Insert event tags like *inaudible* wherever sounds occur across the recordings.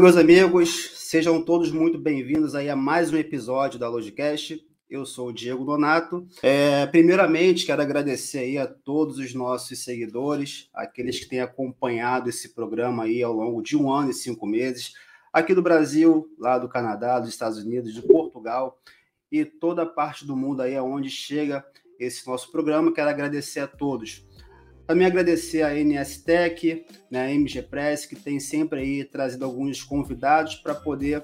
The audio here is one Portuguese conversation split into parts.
Meus amigos, sejam todos muito bem-vindos aí a mais um episódio da Logicast. Eu sou o Diego Donato. É, primeiramente, quero agradecer aí a todos os nossos seguidores, aqueles que têm acompanhado esse programa aí ao longo de um ano e cinco meses, aqui do Brasil, lá do Canadá, dos Estados Unidos, de Portugal e toda a parte do mundo aí aonde chega esse nosso programa. Quero agradecer a todos. Também agradecer a NS Tech, né, a MG Press, que tem sempre aí trazido alguns convidados para poder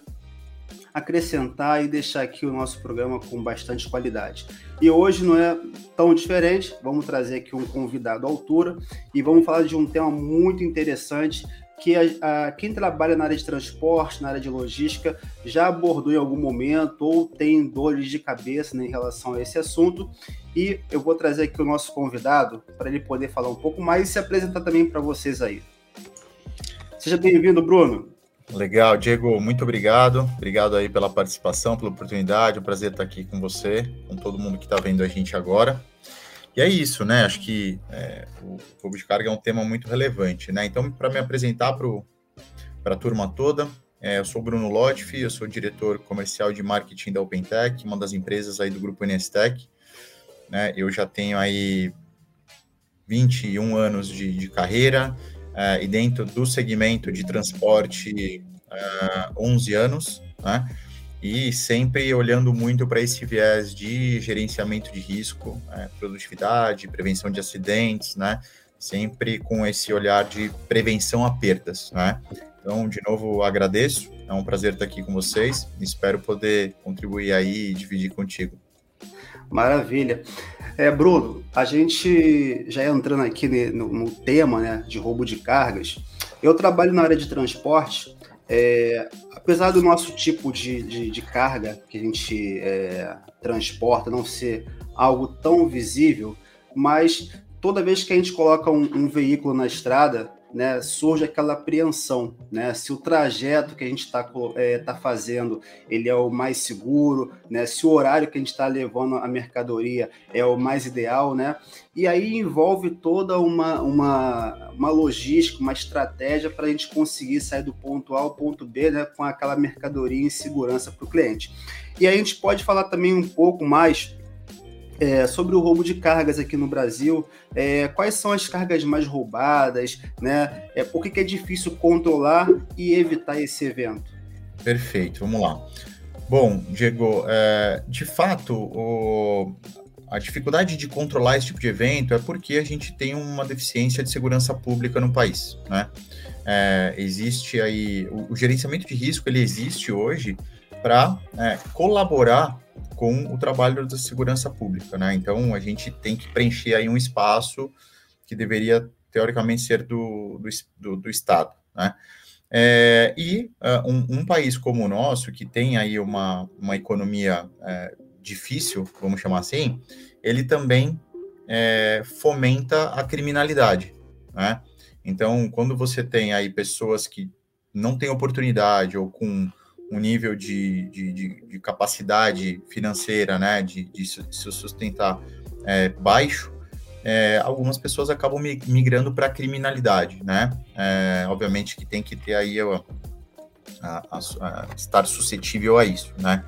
acrescentar e deixar aqui o nosso programa com bastante qualidade. E hoje não é tão diferente, vamos trazer aqui um convidado à altura e vamos falar de um tema muito interessante que a, a, quem trabalha na área de transporte, na área de logística, já abordou em algum momento ou tem dores de cabeça né, em relação a esse assunto. E eu vou trazer aqui o nosso convidado para ele poder falar um pouco mais e se apresentar também para vocês aí. Seja bem-vindo, Bruno. Legal, Diego, muito obrigado. Obrigado aí pela participação, pela oportunidade. É um prazer estar aqui com você, com todo mundo que está vendo a gente agora. E é isso, né? Acho que é, o roubo de carga é um tema muito relevante, né? Então, para me apresentar para a turma toda, é, eu sou Bruno Lotfi, eu sou diretor comercial de marketing da OpenTech, uma das empresas aí do grupo NSTech. Né? Eu já tenho aí 21 anos de, de carreira, uh, e dentro do segmento de transporte, uh, 11 anos, né? E sempre olhando muito para esse viés de gerenciamento de risco, né? produtividade, prevenção de acidentes, né? Sempre com esse olhar de prevenção a perdas, né? Então, de novo, agradeço. É um prazer estar aqui com vocês. Espero poder contribuir aí e dividir contigo. Maravilha. É, Bruno, a gente já entrando aqui no, no, tema né, de roubo de cargas, eu trabalho na área de transporte. É, apesar do nosso tipo de, de, de carga que a gente é, transporta não ser algo tão visível, mas toda vez que a gente coloca um, um veículo na estrada, né, surge aquela apreensão, né, se o trajeto que a gente está é, tá fazendo ele é o mais seguro, né, se o horário que a gente está levando a mercadoria é o mais ideal, né, e aí envolve toda uma, uma, uma logística, uma estratégia para a gente conseguir sair do ponto A ao ponto B, né, com aquela mercadoria em segurança para o cliente. E aí a gente pode falar também um pouco mais é, sobre o roubo de cargas aqui no Brasil, é, quais são as cargas mais roubadas, né? É, por que, que é difícil controlar e evitar esse evento? Perfeito, vamos lá. Bom, Diego, é, de fato, o, a dificuldade de controlar esse tipo de evento é porque a gente tem uma deficiência de segurança pública no país, né? É, existe aí o, o, gerenciamento de risco ele existe hoje para é, colaborar com o trabalho da segurança pública, né? Então a gente tem que preencher aí um espaço que deveria teoricamente ser do, do, do, do Estado, né? É, e uh, um, um, país como o nosso, que tem aí uma, uma economia é, difícil, vamos chamar assim, ele também é, fomenta a criminalidade, né? Então, quando você tem aí pessoas que não têm oportunidade ou com um nível de, de, de, de capacidade financeira, né, de, de se sustentar é, baixo, é, algumas pessoas acabam migrando para a criminalidade, né? É, obviamente que tem que ter aí a, a, a, estar suscetível a isso, né?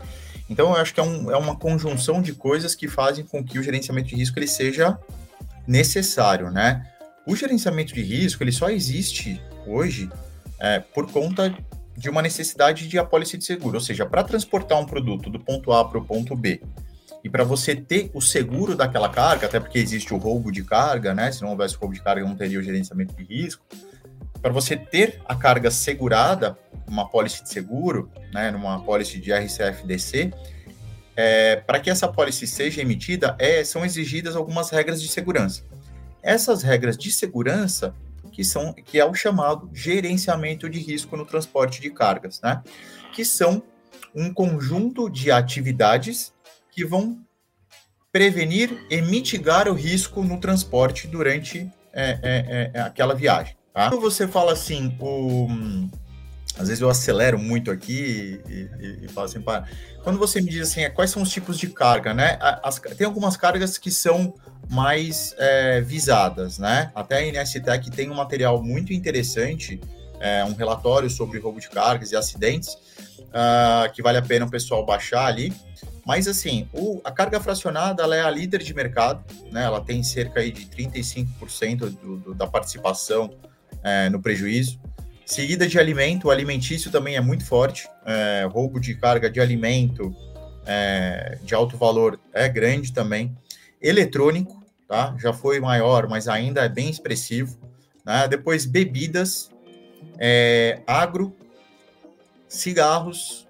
Então, eu acho que é, um, é, uma conjunção de coisas que fazem com que o gerenciamento de risco ele seja necessário, né? O gerenciamento de risco ele só existe hoje é, por conta de uma necessidade de apólice de seguro, ou seja, para transportar um produto do ponto A para o ponto B e para você ter o seguro daquela carga, até porque existe o roubo de carga, né? Se não houvesse roubo de carga, não teria o gerenciamento de risco. Para você ter a carga segurada, uma apólice de seguro, né, numa apólice de RCFDC, é, para que essa apólice seja emitida, é, são exigidas algumas regras de segurança. Essas regras de segurança que, são, que é o chamado gerenciamento de risco no transporte de cargas, né? que são um conjunto de atividades que vão prevenir e mitigar o risco no transporte durante é, é, é, aquela viagem. Tá? Quando você fala assim, o, às vezes eu acelero muito aqui e, e, e falo assim, para. Quando você me diz assim, é, quais são os tipos de carga, né? As, tem algumas cargas que são mais é, visadas, né? Até a NSTEC tem um material muito interessante é, um relatório sobre roubo de cargas e acidentes, uh, que vale a pena o pessoal baixar ali. Mas assim, o, a carga fracionada ela é a líder de mercado, né? Ela tem cerca aí de 35% do, do, da participação é, no prejuízo. Seguida de alimento, o alimentício também é muito forte. É, roubo de carga de alimento é, de alto valor é grande também. Eletrônico, tá? Já foi maior, mas ainda é bem expressivo. Né? Depois, bebidas, é, agro, cigarros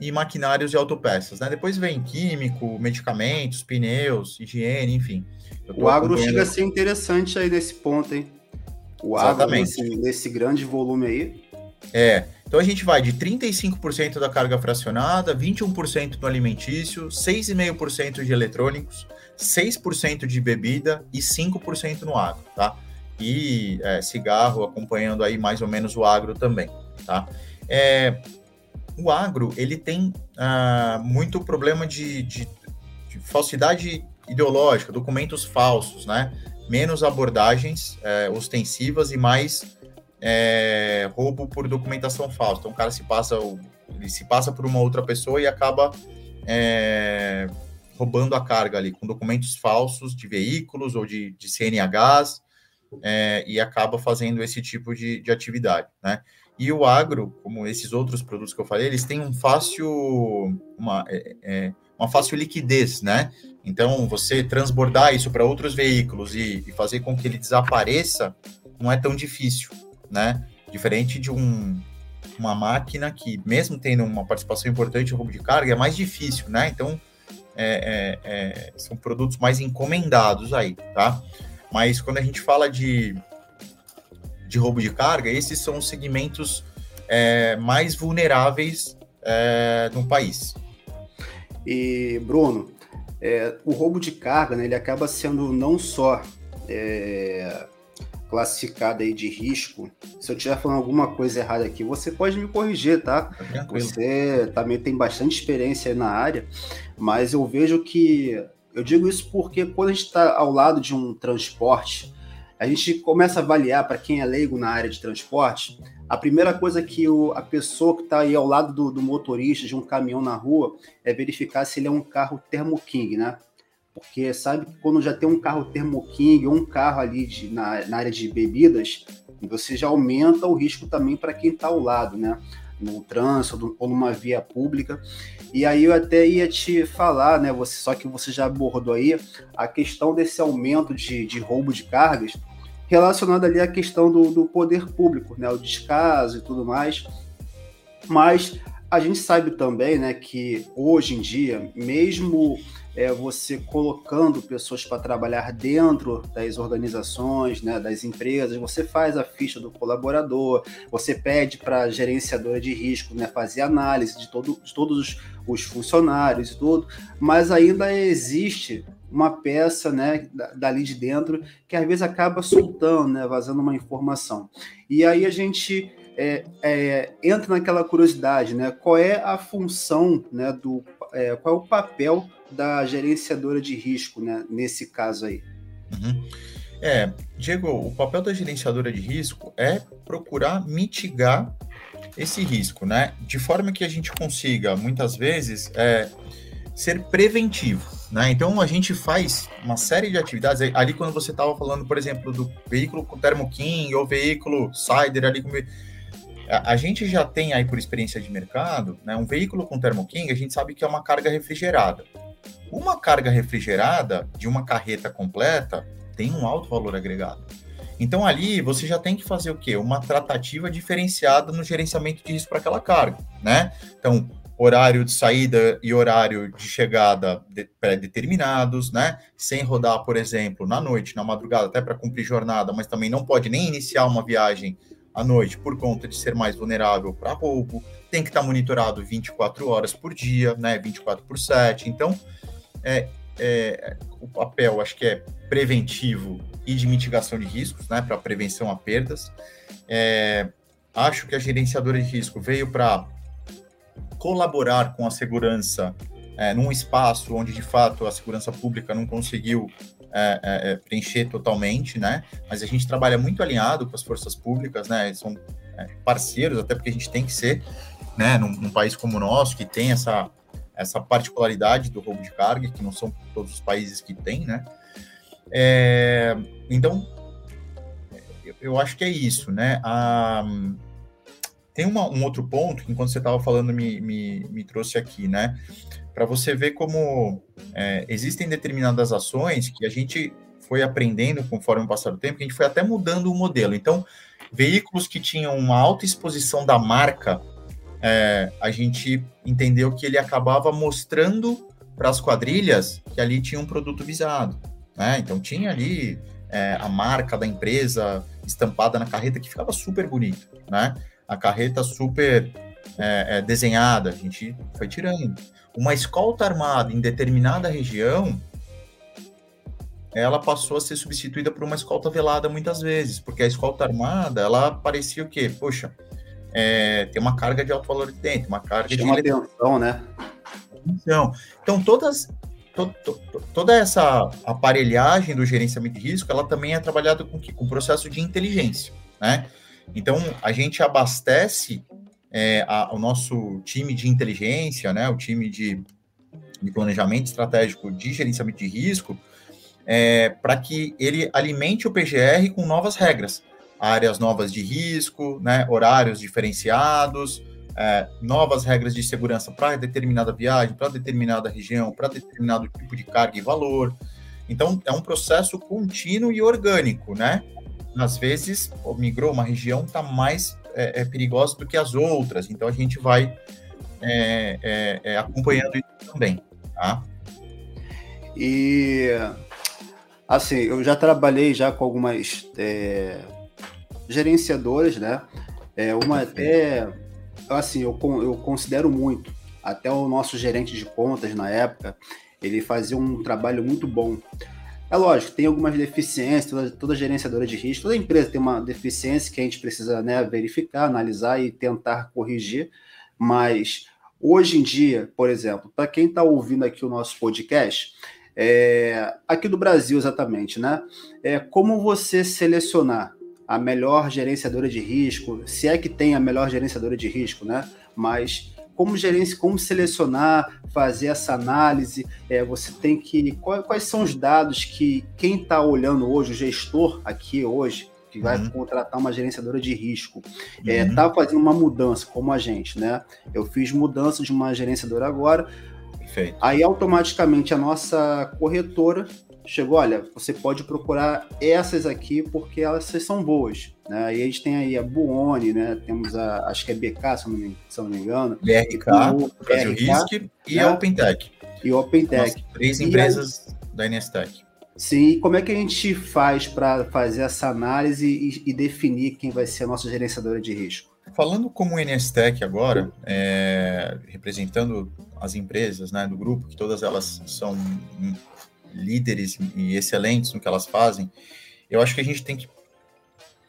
e maquinários e autopeças. Né? Depois vem químico, medicamentos, pneus, higiene, enfim. O agro chega a ser interessante aí nesse ponto, hein? O agro nesse, nesse grande volume aí. É, então a gente vai de 35% da carga fracionada, 21% no alimentício, 6,5% de eletrônicos, 6% de bebida e 5% no agro, tá? E é, cigarro acompanhando aí mais ou menos o agro também, tá? É, o agro, ele tem ah, muito problema de, de, de, falsidade ideológica, documentos falsos, né? Menos abordagens é, ostensivas e mais é, roubo por documentação falsa. Então o cara se passa, ele se passa por uma outra pessoa e acaba é, roubando a carga ali com documentos falsos de veículos ou de, de CNHs é, e acaba fazendo esse tipo de, de atividade, né? E o agro, como esses outros produtos que eu falei, eles têm um fácil, uma, é, é uma fácil liquidez, né? Então, você transbordar isso para outros veículos e, e, fazer com que ele desapareça não é tão difícil né? Diferente de um, uma máquina que, mesmo tendo uma participação importante em roubo de carga, é mais difícil, né? Então, é, é, é, são produtos mais encomendados aí, tá? Mas quando a gente fala de, de roubo de carga, esses são os segmentos é, mais vulneráveis é, no país. E, Bruno, o roubo de carga, né, ele acaba sendo não só classificada aí de risco, se eu estiver falando alguma coisa errada aqui, você pode me corrigir, tá? tá você também tem bastante experiência na área, mas eu vejo que. Eu digo isso porque quando a gente está ao lado de um transporte, a gente começa a avaliar, para quem é leigo na área de transporte, a primeira coisa que o, a pessoa que está aí ao lado do, do motorista de um caminhão na rua é verificar se ele é um carro Thermo King, né? Porque sabe que quando já tem um carro Thermo King ou um carro ali de, na, na área de bebidas, você já aumenta o risco também para quem está ao lado, né? No trânsito ou numa via pública. E aí eu até ia te falar, né? Você, só que você já abordou aí a questão desse aumento de, de roubo de cargas relacionado ali à questão do, do poder público, né? O descaso e tudo mais. Mas a gente sabe também, né, que hoje em dia, mesmo é, você colocando pessoas para trabalhar dentro das organizações, né, das empresas, você faz a ficha do colaborador, você pede para a gerenciadora de risco né, fazer análise de, todo, de todos os, os funcionários e tudo, mas ainda existe uma peça né, dali de dentro que às vezes acaba soltando, né, vazando uma informação. E aí a gente é, é, entra naquela curiosidade, né? Qual é a função, né, do, é, qual é o papel da gerenciadora de risco, né, nesse caso aí? Uhum. É, Diego, o papel da gerenciadora de risco é procurar mitigar esse risco, né? De forma que a gente consiga, muitas vezes, é, ser preventivo, né? Então a gente faz uma série de atividades ali quando você estava falando, por exemplo, do veículo com Thermo King ou veículo Cider ali com a, a, gente já tem aí por experiência de mercado, né, um veículo com Thermo King, a gente sabe que é uma carga refrigerada. Uma carga refrigerada de uma carreta completa tem um alto valor agregado. Então ali você já tem que fazer o quê? Uma tratativa diferenciada no gerenciamento de risco para aquela carga, né? Então, horário de saída e horário de chegada pré-determinados, né? Sem rodar, por exemplo, na noite, na madrugada, até para cumprir jornada, mas também não pode nem iniciar uma viagem à noite por conta de ser mais vulnerável para roubo. Tem que estar tá monitorado 24 horas por dia, né? 24 por 7. Então, é, é, o papel, acho que é preventivo e de mitigação de riscos, né, para prevenção a perdas. É, acho que a gerenciadora de risco veio para colaborar com a segurança é, num espaço onde, de fato, a segurança pública não conseguiu é, é, é preencher totalmente, né? Mas a gente trabalha muito alinhado com as forças públicas, né? São é, parceiros, até porque a gente tem que ser, né, num, num, país como o nosso, que tem essa, essa particularidade do roubo de carga, que não são todos os países que têm, né? É, então, eu, eu, acho que é isso, né? A, tem uma, um outro ponto que, enquanto você estava falando, me, me, me trouxe aqui, né? Para você ver como é, existem determinadas ações que a gente foi aprendendo conforme o passar do tempo, que a gente foi até mudando o modelo. Então, veículos que tinham uma alta exposição da marca, é, a gente entendeu que ele acabava mostrando para as quadrilhas que ali tinha um produto visado. Né? Então, tinha ali é, a marca da empresa estampada na carreta, que ficava super bonito. Né? a carreta super é, é, desenhada, a gente foi tirando. Uma escolta armada em determinada região, ela passou a ser substituída por uma escolta velada muitas vezes, porque a escolta armada, ela parecia o quê? Poxa, é, tem uma carga de alto valor dentro, uma carga Chama de... atenção, né? Então, então todas, to, to, toda essa aparelhagem do gerenciamento de risco, ela também é trabalhada com, com processo de inteligência, né? Então, a gente abastece é, a, o nosso time de inteligência, né, o time de, de planejamento estratégico de gerenciamento de risco, é, para que ele alimente o PGR com novas regras, áreas novas de risco, né, horários diferenciados, é, novas regras de segurança para determinada viagem, para determinada região, para determinado tipo de carga e valor. Então, é um processo contínuo e orgânico, né? às vezes, migrou uma região está mais é, é, perigosa do que as outras, então a gente vai é, é, é, acompanhando isso também, tá? E assim, eu já trabalhei já com algumas é, gerenciadoras, né? É, uma até assim, eu, eu considero muito. Até o nosso gerente de contas na época, ele fazia um trabalho muito bom. É lógico, tem algumas deficiências, toda, toda gerenciadora de risco, toda empresa tem uma deficiência que a gente precisa né, verificar, analisar e tentar corrigir, mas hoje em dia, por exemplo, para quem está ouvindo aqui o nosso podcast, é, aqui do Brasil exatamente, né? É, como você selecionar a melhor gerenciadora de risco, se é que tem a melhor gerenciadora de risco, né? Mas como gerência, como selecionar, fazer essa análise. É, você tem que. Quais, quais são os dados que quem está olhando hoje, o gestor aqui hoje, que vai uhum. contratar uma gerenciadora de risco, está é, uhum. tá fazendo uma mudança, como a gente, né? Eu fiz mudança de uma gerenciadora agora. Perfeito. Aí automaticamente a nossa corretora chegou, olha, você pode procurar essas aqui porque elas são boas. Né? E a gente tem aí a Buoni, né? Temos a, acho que é BK, se não me, se não me engano. BRK, Brasil Risk e né? a OpenTech. E OpenTech. Nossa, três empresas aí, da NSTech. Sim, e como é que a gente faz para fazer essa análise e, e, definir quem vai ser a nossa gerenciadora de risco? Falando como NSTech agora, é, representando as empresas né, do grupo, que todas elas são líderes e excelentes no que elas fazem, eu acho que a gente tem que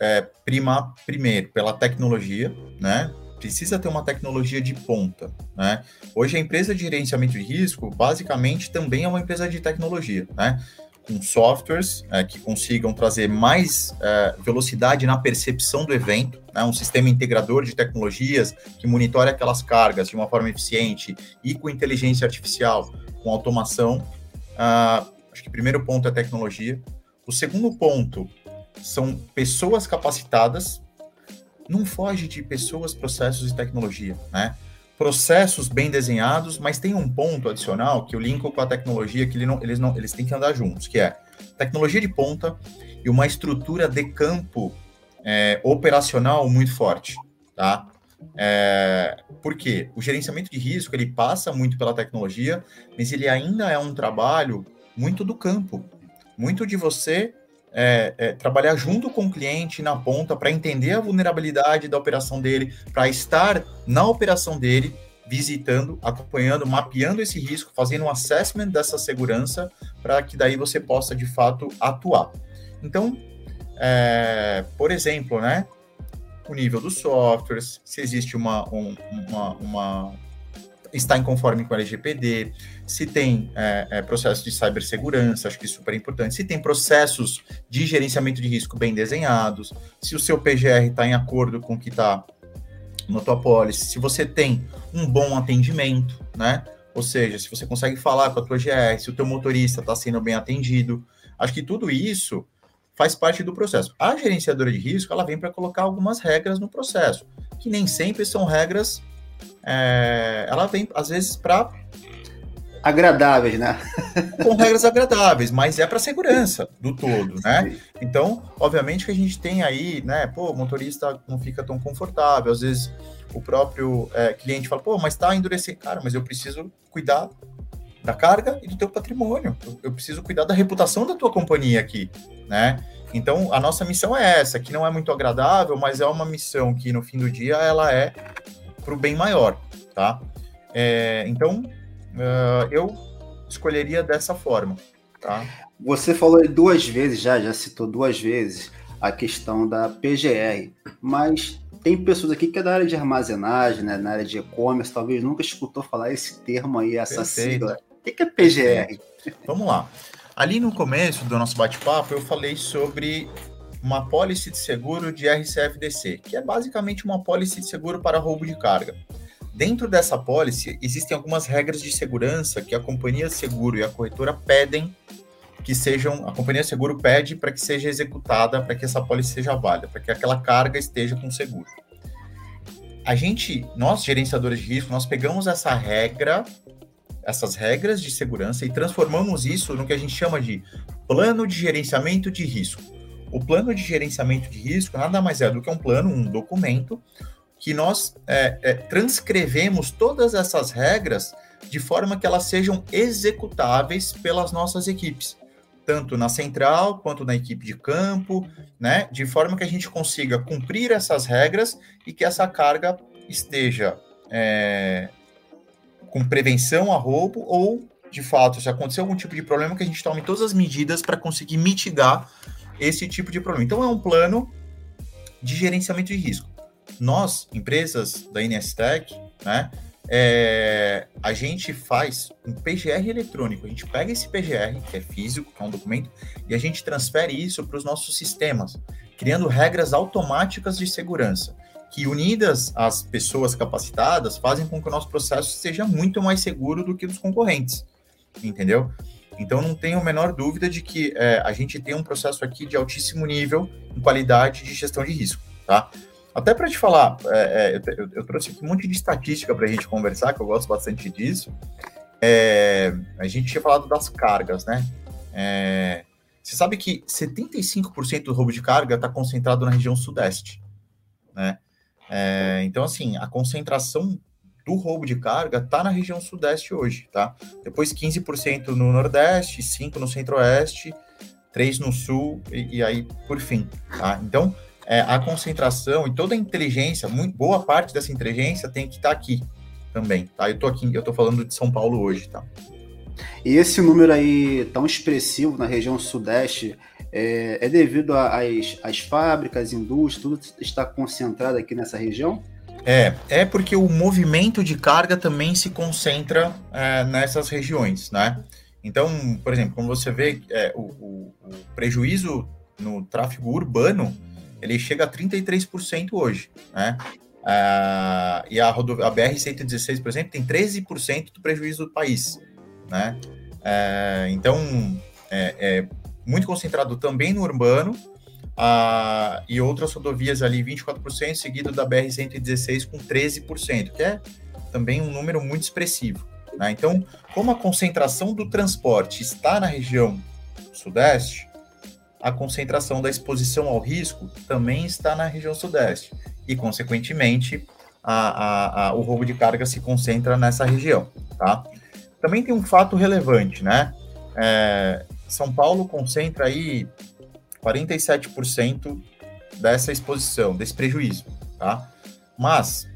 é, primar primeiro pela tecnologia, né? Precisa ter uma tecnologia de ponta, né? Hoje a empresa de gerenciamento de risco, basicamente, também é uma empresa de tecnologia, né? Com softwares é, que consigam trazer mais é, velocidade na percepção do evento, né? um sistema integrador de tecnologias que monitore aquelas cargas de uma forma eficiente e com inteligência artificial, com automação. Uh, Acho que o primeiro ponto é tecnologia. O segundo ponto são pessoas capacitadas. Não foge de pessoas, processos e tecnologia, né? Processos bem desenhados, mas tem um ponto adicional que eu linko com a tecnologia que ele não, eles não, eles têm que andar juntos, que é tecnologia de ponta e uma estrutura de campo é, operacional muito forte, tá? É, por quê? O gerenciamento de risco ele passa muito pela tecnologia, mas ele ainda é um trabalho muito do campo, muito de você é, é, trabalhar junto com o cliente na ponta para entender a vulnerabilidade da operação dele, para estar na operação dele, visitando, acompanhando, mapeando esse risco, fazendo um assessment dessa segurança, para que daí você possa de fato atuar. Então, é, por exemplo, né, o nível dos softwares, se existe uma, um, uma, uma está em conforme com o LGPD, se tem é, é, processo de cibersegurança, acho que isso é super importante, se tem processos de gerenciamento de risco bem desenhados, se o seu PGR está em acordo com o que está no tua policy, se você tem um bom atendimento, né? Ou seja, se você consegue falar com a tua GR, se o teu motorista está sendo bem atendido, acho que tudo isso faz parte do processo. A gerenciadora de risco, ela vem para colocar algumas regras no processo, que nem sempre são regras é, ela vem, às vezes, para. Agradáveis, né? com regras agradáveis, mas é para segurança do todo, né? Então, obviamente que a gente tem aí, né? Pô, o motorista não fica tão confortável, às vezes o próprio é, cliente fala, pô, mas tá endurecendo, cara, mas eu preciso cuidar da carga e do teu patrimônio, eu, eu preciso cuidar da reputação da tua companhia aqui, né? Então, a nossa missão é essa, que não é muito agradável, mas é uma missão que no fim do dia ela é para o bem maior, tá? É, então, uh, eu escolheria dessa forma, tá? Você falou duas vezes já, já citou duas vezes a questão da PGR, mas tem pessoas aqui que é da área de armazenagem, né, na área de e-commerce, talvez nunca escutou falar esse termo aí, essa Perfeito. sigla. O que é PGR? Vamos lá. Ali no começo do nosso bate-papo, eu falei sobre uma pólice de seguro de RCFDC, que é basicamente uma pólice de seguro para roubo de carga. Dentro dessa pólice, existem algumas regras de segurança que a companhia de seguro e a corretora pedem que sejam, a companhia de seguro pede para que seja executada, para que essa pólice seja válida, para que aquela carga esteja com seguro. A gente, nós gerenciadores de risco, nós pegamos essa regra, essas regras de segurança e transformamos isso no que a gente chama de plano de gerenciamento de risco. O plano de gerenciamento de risco nada mais é do que um plano, um documento, que nós é, é, transcrevemos todas essas regras de forma que elas sejam executáveis pelas nossas equipes, tanto na central quanto na equipe de campo, né? De forma que a gente consiga cumprir essas regras e que essa carga esteja é, com prevenção a roubo ou, de fato, se acontecer algum tipo de problema, que a gente tome todas as medidas para conseguir mitigar esse tipo de problema. Então, é um plano de gerenciamento de risco. Nós, empresas da Inestec, né, é, a gente faz um PGR eletrônico. A gente pega esse PGR, que é físico, que é um documento, e a gente transfere isso para os nossos sistemas, criando regras automáticas de segurança, que unidas às pessoas capacitadas, fazem com que o nosso processo seja muito mais seguro do que dos concorrentes. Entendeu? Então, não tenho a menor dúvida de que é, a gente tem um processo aqui de altíssimo nível em qualidade de gestão de risco, tá? Até para te falar, é, é, eu, eu, trouxe aqui um monte de estatística para a gente conversar, que eu gosto bastante disso. É, a gente tinha falado das cargas, né? É, você sabe que 75% do roubo de carga está concentrado na região sudeste, né? É, então, assim, a concentração do roubo de carga está na região sudeste hoje, tá? Depois 15% no nordeste, 5% no centro-oeste, 3% no sul e, e, aí por fim, tá? Então, é, a concentração e toda a inteligência, muito, boa parte dessa inteligência tem que estar tá aqui também, tá? Eu tô aqui, eu tô falando de São Paulo hoje, tá? E esse número aí tão expressivo na região sudeste é, é devido às fábricas, indústrias, tudo está concentrado aqui nessa região? É, é porque o movimento de carga também se concentra é, nessas regiões, né? Então, por exemplo, como você vê, é, o, o, o, prejuízo no tráfego urbano, ele chega a 33% hoje, né? Ah, e a, a BR-116, por exemplo, tem 13% do prejuízo do país, né? É, então, é, é muito concentrado também no urbano, ah, e outras rodovias ali 24%, seguido da BR-116 com 13%, que é também um número muito expressivo. Né? Então, como a concentração do transporte está na região sudeste, a concentração da exposição ao risco também está na região sudeste, e, consequentemente, a, a, a, o roubo de carga se concentra nessa região. Tá? Também tem um fato relevante, né? É, São Paulo concentra aí 47% dessa exposição, desse prejuízo, tá? Mas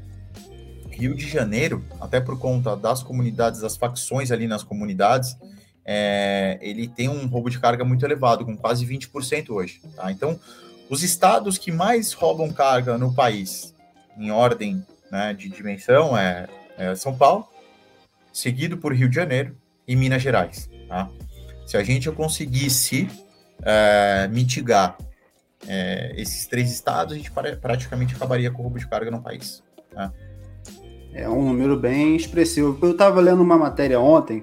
Rio de Janeiro, até por conta das comunidades, das facções ali nas comunidades, é, ele tem um roubo de carga muito elevado, com quase 20% hoje, tá? Então, os estados que mais roubam carga no país, em ordem né, de dimensão, é, é São Paulo, seguido por Rio de Janeiro e Minas Gerais. Tá? Se a gente conseguisse é, mitigar é, esses três estados, a gente praticamente acabaria com o roubo de carga no país. Tá? É um número bem expressivo. Eu estava lendo uma matéria ontem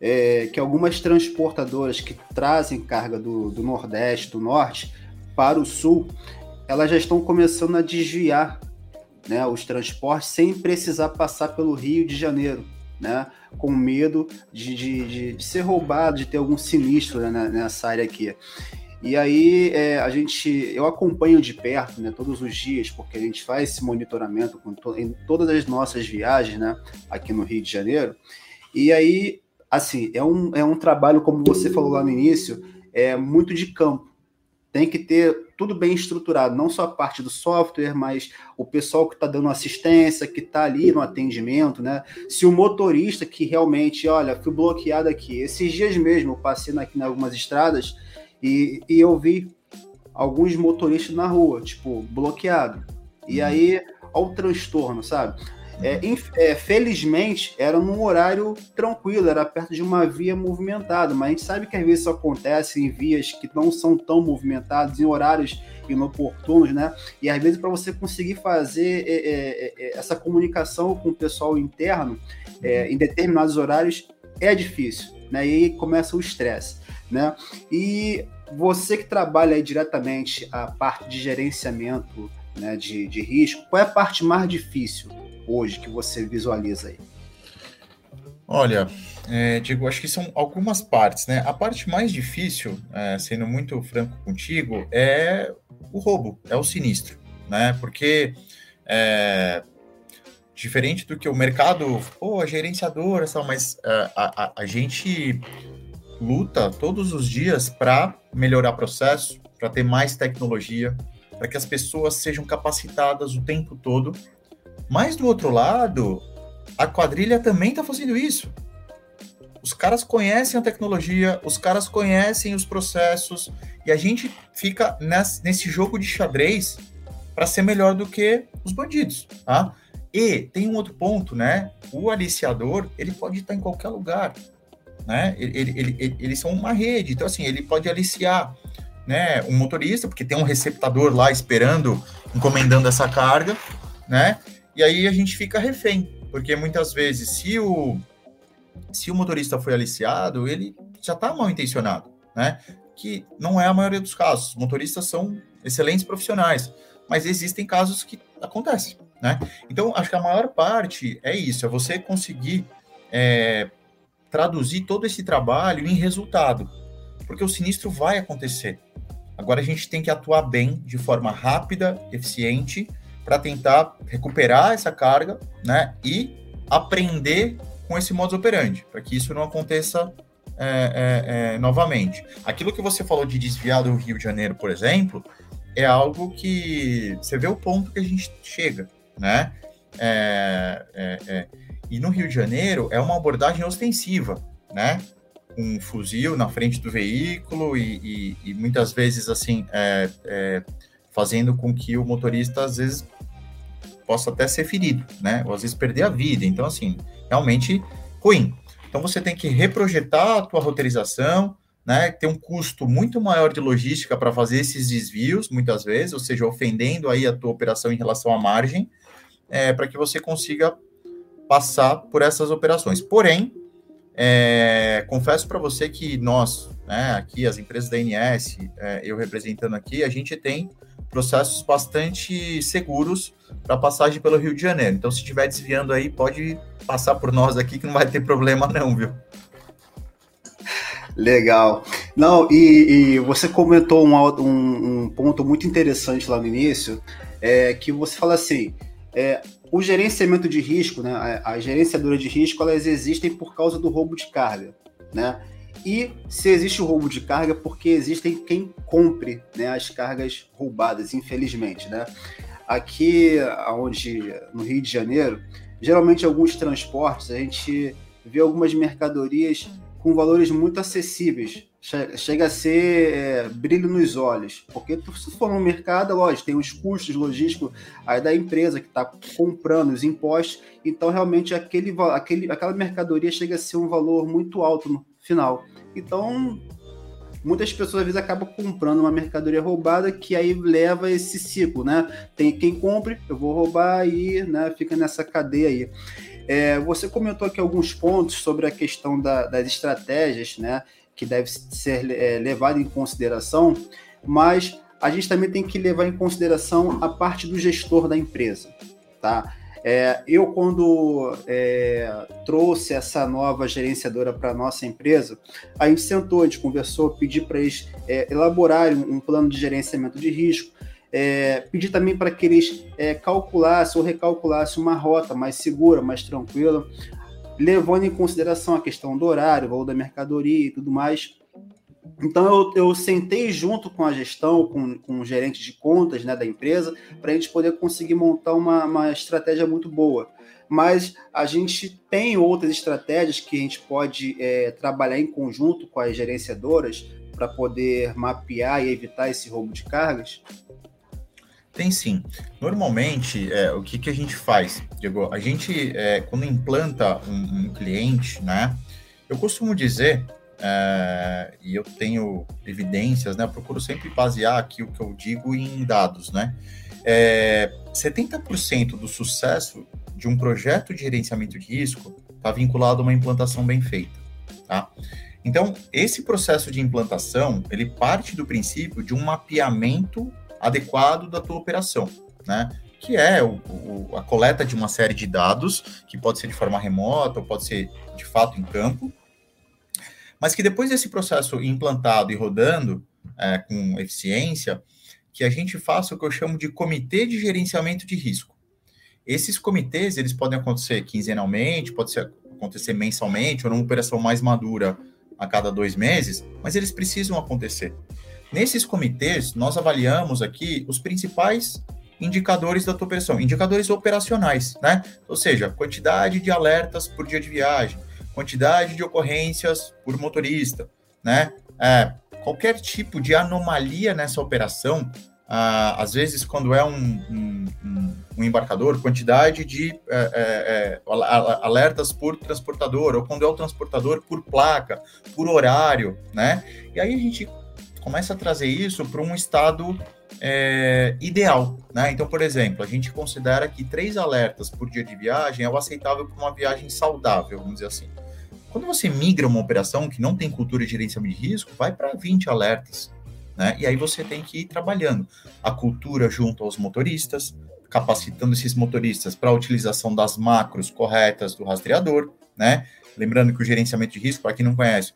é, que algumas transportadoras que trazem carga do, do Nordeste, do Norte, para o Sul, elas já estão começando a desviar né, os transportes sem precisar passar pelo Rio de Janeiro, né, com medo de, de, de, ser roubado, de ter algum sinistro né, nessa área aqui. E aí é, a gente, eu acompanho de perto, né, todos os dias, porque a gente faz esse monitoramento to, em todas as nossas viagens, né, aqui no Rio de Janeiro. E aí, assim, é um, é um trabalho, como você falou lá no início, é muito de campo. Tem que ter tudo bem estruturado, não só a parte do software, mas o pessoal que está dando assistência, que está ali no atendimento, né? Se o motorista que realmente, olha, fui bloqueado aqui. Esses dias mesmo eu passei aqui em algumas estradas e, e eu vi alguns motoristas na rua, tipo, bloqueado. E uhum. aí, olha o transtorno, sabe? É, é, felizmente, era num horário tranquilo, era perto de uma via movimentada, mas a gente sabe que às vezes isso acontece em vias que não são tão movimentadas, em horários inoportunos, né? E às vezes, para você conseguir fazer é, é, é, essa comunicação com o pessoal interno é, em determinados horários é difícil, né? E aí começa o estresse né? E você que trabalha diretamente a parte de gerenciamento né, de, de risco, qual é a parte mais difícil hoje que você visualiza aí? Olha, é, Diego, acho que são algumas partes, né? A parte mais difícil, é, sendo muito franco contigo, é o roubo, é o sinistro, né? Porque é, diferente do que o mercado, pô, a gerenciadora, mas é, a, a, a gente luta todos os dias para melhorar processo, para ter mais tecnologia, para que as pessoas sejam capacitadas o tempo todo. Mas do outro lado, a quadrilha também está fazendo isso. Os caras conhecem a tecnologia, os caras conhecem os processos, e a gente fica nesse jogo de xadrez para ser melhor do que os bandidos, tá? E tem um outro ponto, né? O aliciador, ele pode estar em qualquer lugar né? Ele, ele, ele, eles são uma rede, então assim, ele pode aliciar né, um motorista, porque tem um receptador lá esperando, encomendando essa carga, né? E aí a gente fica refém, porque muitas vezes, se o, se o motorista foi aliciado, ele já está mal intencionado, né? Que não é a maioria dos casos. Os motoristas são excelentes profissionais, mas existem casos que acontecem, né? Então, acho que a maior parte é isso, é você conseguir é, traduzir todo esse trabalho em resultado, porque o sinistro vai acontecer. Agora a gente tem que atuar bem, de forma rápida, eficiente, para tentar recuperar essa carga, né, e aprender com esse modus operandi, para que isso não aconteça é, é, é, novamente. Aquilo que você falou de desviar do Rio de Janeiro, por exemplo, é algo que você vê o ponto que a gente chega, né? É, é, é. E no Rio de Janeiro é uma abordagem ostensiva, né? Um fuzil na frente do veículo e, e, e muitas vezes, assim, fazendo com que o motorista, às vezes, possa até ser ferido, né? Ou às vezes perder a vida. Então, assim, realmente ruim. Então, você tem que reprojetar a tua roteirização, né? Tem um custo muito maior de logística para fazer esses desvios, muitas vezes, ou seja, ofendendo aí a tua operação em relação à margem, é, para que você consiga passar por essas operações. Porém, é, confesso para você que nós, né, aqui, as empresas da INS, é, eu representando aqui, a gente tem processos bastante seguros para passagem pelo Rio de Janeiro. Então, se estiver desviando aí, pode passar por nós aqui que não vai ter problema não, viu? Legal. Não, e, e você comentou um, um, um, ponto muito interessante lá no início, é, que você fala assim, é, o gerenciamento de risco, né, a, a gerenciadora de risco, elas existem por causa do roubo de carga, né? E se existe o roubo de carga, porque existem quem compre né, as cargas roubadas, infelizmente, né? Aqui, onde no Rio de Janeiro, geralmente alguns transportes a gente vê algumas mercadorias com valores muito acessíveis, chega a ser é, brilho nos olhos, porque se for no mercado, lógico, tem os custos logísticos aí da empresa que está comprando os impostos, então realmente aquele, aquele, aquela mercadoria chega a ser um valor muito alto final. Então, muitas pessoas às vezes acabam comprando uma mercadoria roubada que aí leva esse ciclo, né? Tem quem compre, eu vou roubar e né, fica nessa cadeia aí. É, você comentou aqui alguns pontos sobre a questão da, das estratégias, né? Que deve ser é, levado em consideração, mas a gente também tem que levar em consideração a parte do gestor da empresa, tá? É, eu, quando é, trouxe essa nova gerenciadora para a nossa empresa, a gente sentou, a gente conversou, pedi para eles é, elaborarem um plano de gerenciamento de risco, é, pedi também para que eles é, calculassem ou recalculassem uma rota mais segura, mais tranquila, levando em consideração a questão do horário, valor da mercadoria e tudo mais. Então eu, eu sentei junto com a gestão, com, com o gerente de contas né, da empresa, para a gente poder conseguir montar uma, uma estratégia muito boa. Mas a gente tem outras estratégias que a gente pode é, trabalhar em conjunto com as gerenciadoras para poder mapear e evitar esse roubo de cargas? Tem sim. Normalmente, é, o que, que a gente faz, Diego? A gente, é, quando implanta um, um, cliente, né? Eu costumo dizer, é, e eu tenho evidências, né? Eu procuro sempre basear aqui o que eu digo em dados, né? É, 70% do sucesso de um projeto de gerenciamento de risco está vinculado a uma implantação bem feita, tá? Então, esse processo de implantação, ele parte do princípio de um mapeamento adequado da tua operação, né? Que é o, o, a coleta de uma série de dados, que pode ser de forma remota, ou pode ser de fato em campo, mas que depois desse processo implantado e rodando é, com eficiência, que a gente faça o que eu chamo de comitê de gerenciamento de risco. Esses comitês, eles podem acontecer quinzenalmente, pode ser, acontecer mensalmente, ou numa operação mais madura a cada dois meses, mas eles precisam acontecer. Nesses comitês, nós avaliamos aqui os principais indicadores da tua operação, indicadores operacionais, né? Ou seja, quantidade de alertas por dia de viagem, quantidade de ocorrências por motorista, né? É, qualquer tipo de anomalia nessa operação, ah, às vezes quando é um, um, um embarcador, quantidade de é, é, é alertas por transportador, ou quando é o transportador por placa, por horário, né? E aí a gente começa a trazer isso para um estado é, ideal, né? Então, por exemplo, a gente considera que três alertas por dia de viagem é o aceitável para uma viagem saudável, vamos dizer assim. Quando você migra uma operação que não tem cultura de gerenciamento de risco, vai para 20 alertas, né? E aí você tem que ir trabalhando a cultura junto aos motoristas, capacitando esses motoristas para a utilização das macros corretas do rastreador, né? Lembrando que o gerenciamento de risco, para quem não conhece,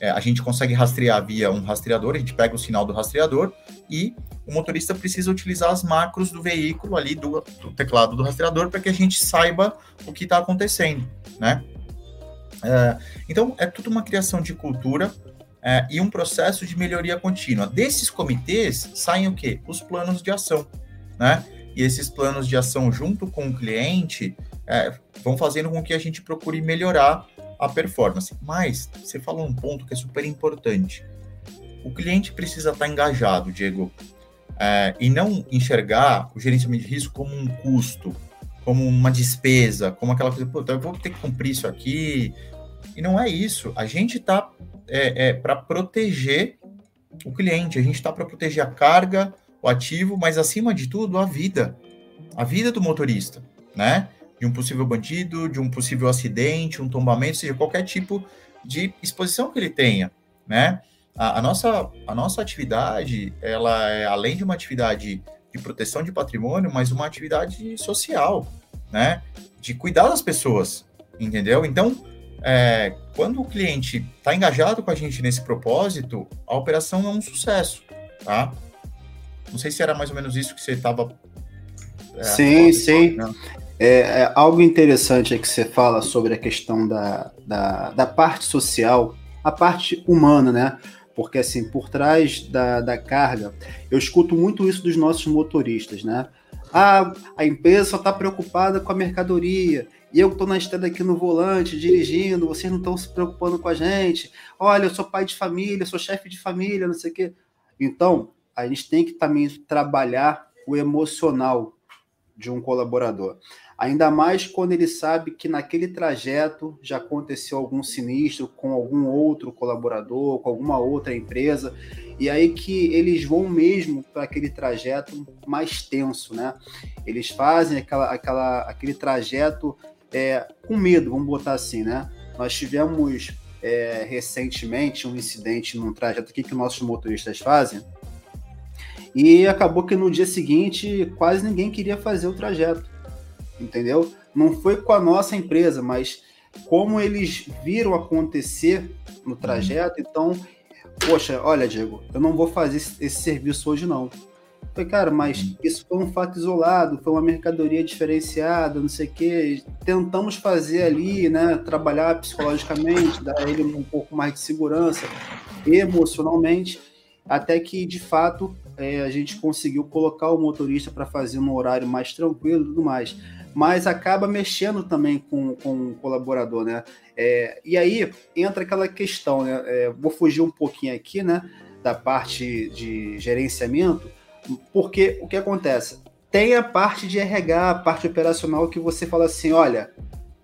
é, a gente consegue rastrear via um rastreador, a gente pega o sinal do rastreador e o motorista precisa utilizar as macros do veículo ali, do, do teclado do rastreador, para que a gente saiba o que está acontecendo, né? É, então, é tudo uma criação de cultura é, e um processo de melhoria contínua. Desses comitês saem o quê? Os planos de ação, né? E esses planos de ação junto com o cliente é, vão fazendo com que a gente procure melhorar a performance. Mas você falou um ponto que é super importante. O cliente precisa estar engajado, Diego, e não enxergar o gerenciamento de risco como um custo, como uma despesa, como aquela coisa, puta, eu vou ter que cumprir isso aqui. E não é isso. A gente está é, é para proteger o cliente, a gente está para proteger a carga, o ativo, mas acima de tudo, a vida. A vida do motorista, né? de um possível bandido, de um possível acidente, um tombamento, seja qualquer tipo de exposição que ele tenha, né? A, a, nossa, a nossa atividade, ela é além de uma atividade de proteção de patrimônio, mas uma atividade social, né? De cuidar das pessoas, entendeu? Então, é, quando o cliente está engajado com a gente nesse propósito, a operação é um sucesso, tá? Não sei se era mais ou menos isso que você estava. É, sim, sim. Né? É, é, algo interessante é que você fala sobre a questão da, da, da, parte social, a parte humana, né? Porque, assim, por trás da, da carga, eu escuto muito isso dos nossos motoristas, né? Ah, a empresa só está preocupada com a mercadoria. E eu estou na estrada aqui no volante, dirigindo, vocês não estão se preocupando com a gente. Olha, eu sou pai de família, sou chefe de família, não sei o quê. Então, a gente tem que também trabalhar o emocional de um colaborador. Ainda mais quando ele sabe que naquele trajeto já aconteceu algum sinistro com algum outro colaborador, com alguma outra empresa, e aí que eles vão mesmo para aquele trajeto mais tenso, né? Eles fazem aquela, aquela, aquele trajeto é, com medo, vamos botar assim, né? Nós tivemos é, recentemente um incidente num trajeto aqui que nossos motoristas fazem, e acabou que no dia seguinte quase ninguém queria fazer o trajeto, entendeu? Não foi com a nossa empresa, mas como eles viram acontecer no trajeto, então, poxa, olha, Diego, eu não vou fazer esse, esse serviço hoje não. Falei, cara, mas isso foi um fato isolado, foi uma mercadoria diferenciada, não sei o quê. Tentamos fazer ali, né, trabalhar psicologicamente, dar ele um pouco mais de segurança emocionalmente, até que, de fato, é, a gente conseguiu colocar o motorista para fazer um horário mais tranquilo e tudo mais. Mas acaba mexendo também com, com o colaborador, né? É, e aí entra aquela questão, né? É, vou fugir um pouquinho aqui, né? Da parte de gerenciamento, porque o que acontece? Tem a parte de RH, a parte operacional que você fala assim, olha,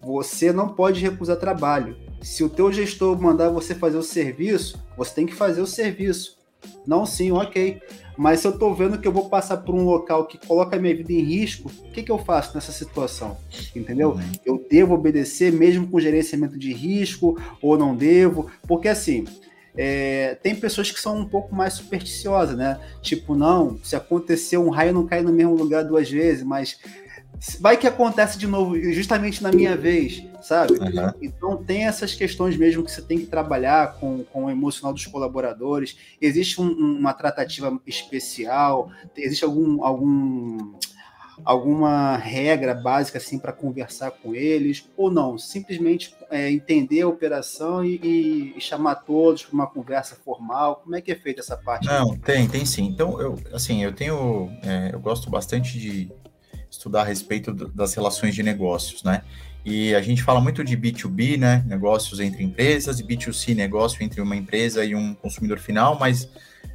você não pode recusar trabalho. Se o teu gestor mandar você fazer o serviço, você tem que fazer o serviço. Não, sim, ok. Mas se eu estou vendo que eu vou passar por um local que coloca a minha vida em risco, o que, que eu faço nessa situação? Entendeu? Uhum. Eu devo obedecer mesmo com gerenciamento de risco ou não devo? Porque assim, é, tem pessoas que são um pouco mais supersticiosas, né? Tipo, não, se acontecer um raio não cai no mesmo lugar duas vezes, mas vai que acontece de novo, justamente na minha vez, sabe? Uhum. Então tem essas questões mesmo que você tem que trabalhar com, com o emocional dos colaboradores. Existe um, uma tratativa especial? Existe algum, algum alguma regra básica assim para conversar com eles ou não? Simplesmente é, entender a operação e, e chamar todos para uma conversa formal. Como é que é feita essa parte? Não, tem, tem sim. Então eu assim eu tenho é, eu gosto bastante de estudar a respeito das relações de negócios, né? E a gente fala muito de B2B, né? Negócios entre empresas, e B2C, negócio entre uma empresa e um consumidor final, mas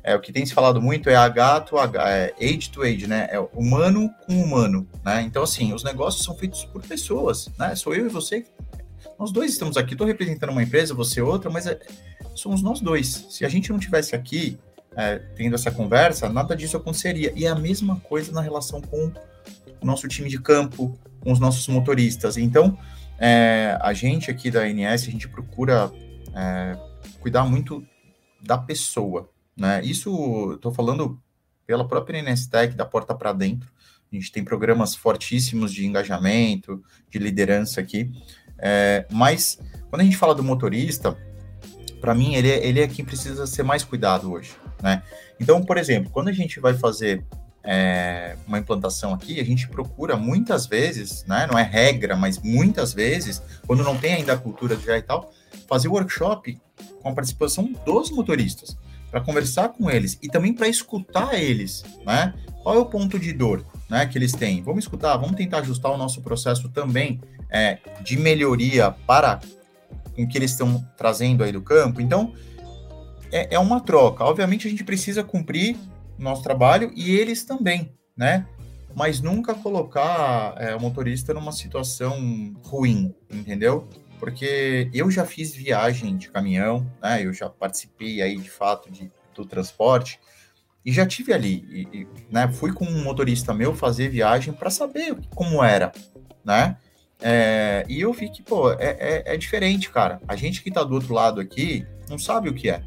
é, o que tem se falado muito é H to H, é age to age, né? É humano com humano, né? Então, assim, os negócios são feitos por pessoas, né? Sou eu e você. Nós dois estamos aqui, estou representando uma empresa, você outra, mas é, somos nós dois. Se a gente não tivesse aqui é, tendo essa conversa, nada disso aconteceria. E é a mesma coisa na relação com o nosso time de campo, com os nossos motoristas. Então, é, a gente aqui da ANS, a gente procura é, cuidar muito da pessoa, né? Isso, estou falando pela própria ANS Tech, da porta para dentro. A gente tem programas fortíssimos de engajamento, de liderança aqui. É, mas, quando a gente fala do motorista, para mim, ele é, ele é quem precisa ser mais cuidado hoje, né? Então, por exemplo, quando a gente vai fazer é, uma implantação aqui, a gente procura muitas vezes, né, não é regra, mas muitas vezes, quando não tem ainda a cultura já e tal, fazer workshop com a participação dos motoristas, para conversar com eles e também para escutar eles, né? Qual é o ponto de dor né, que eles têm? Vamos escutar, vamos tentar ajustar o nosso processo também é, de melhoria para o que eles estão trazendo aí do campo. Então, é, é uma troca. Obviamente, a gente precisa cumprir nosso trabalho e eles também, né? Mas nunca colocar é, o motorista numa situação ruim, entendeu? Porque eu já fiz viagem de caminhão, né? Eu já participei aí de fato de, do transporte e já tive ali, e, e, né? Fui com um motorista meu fazer viagem para saber como era, né? É, e eu vi que, pô, é, é, é, diferente, cara. A gente que tá do outro lado aqui não sabe o que é,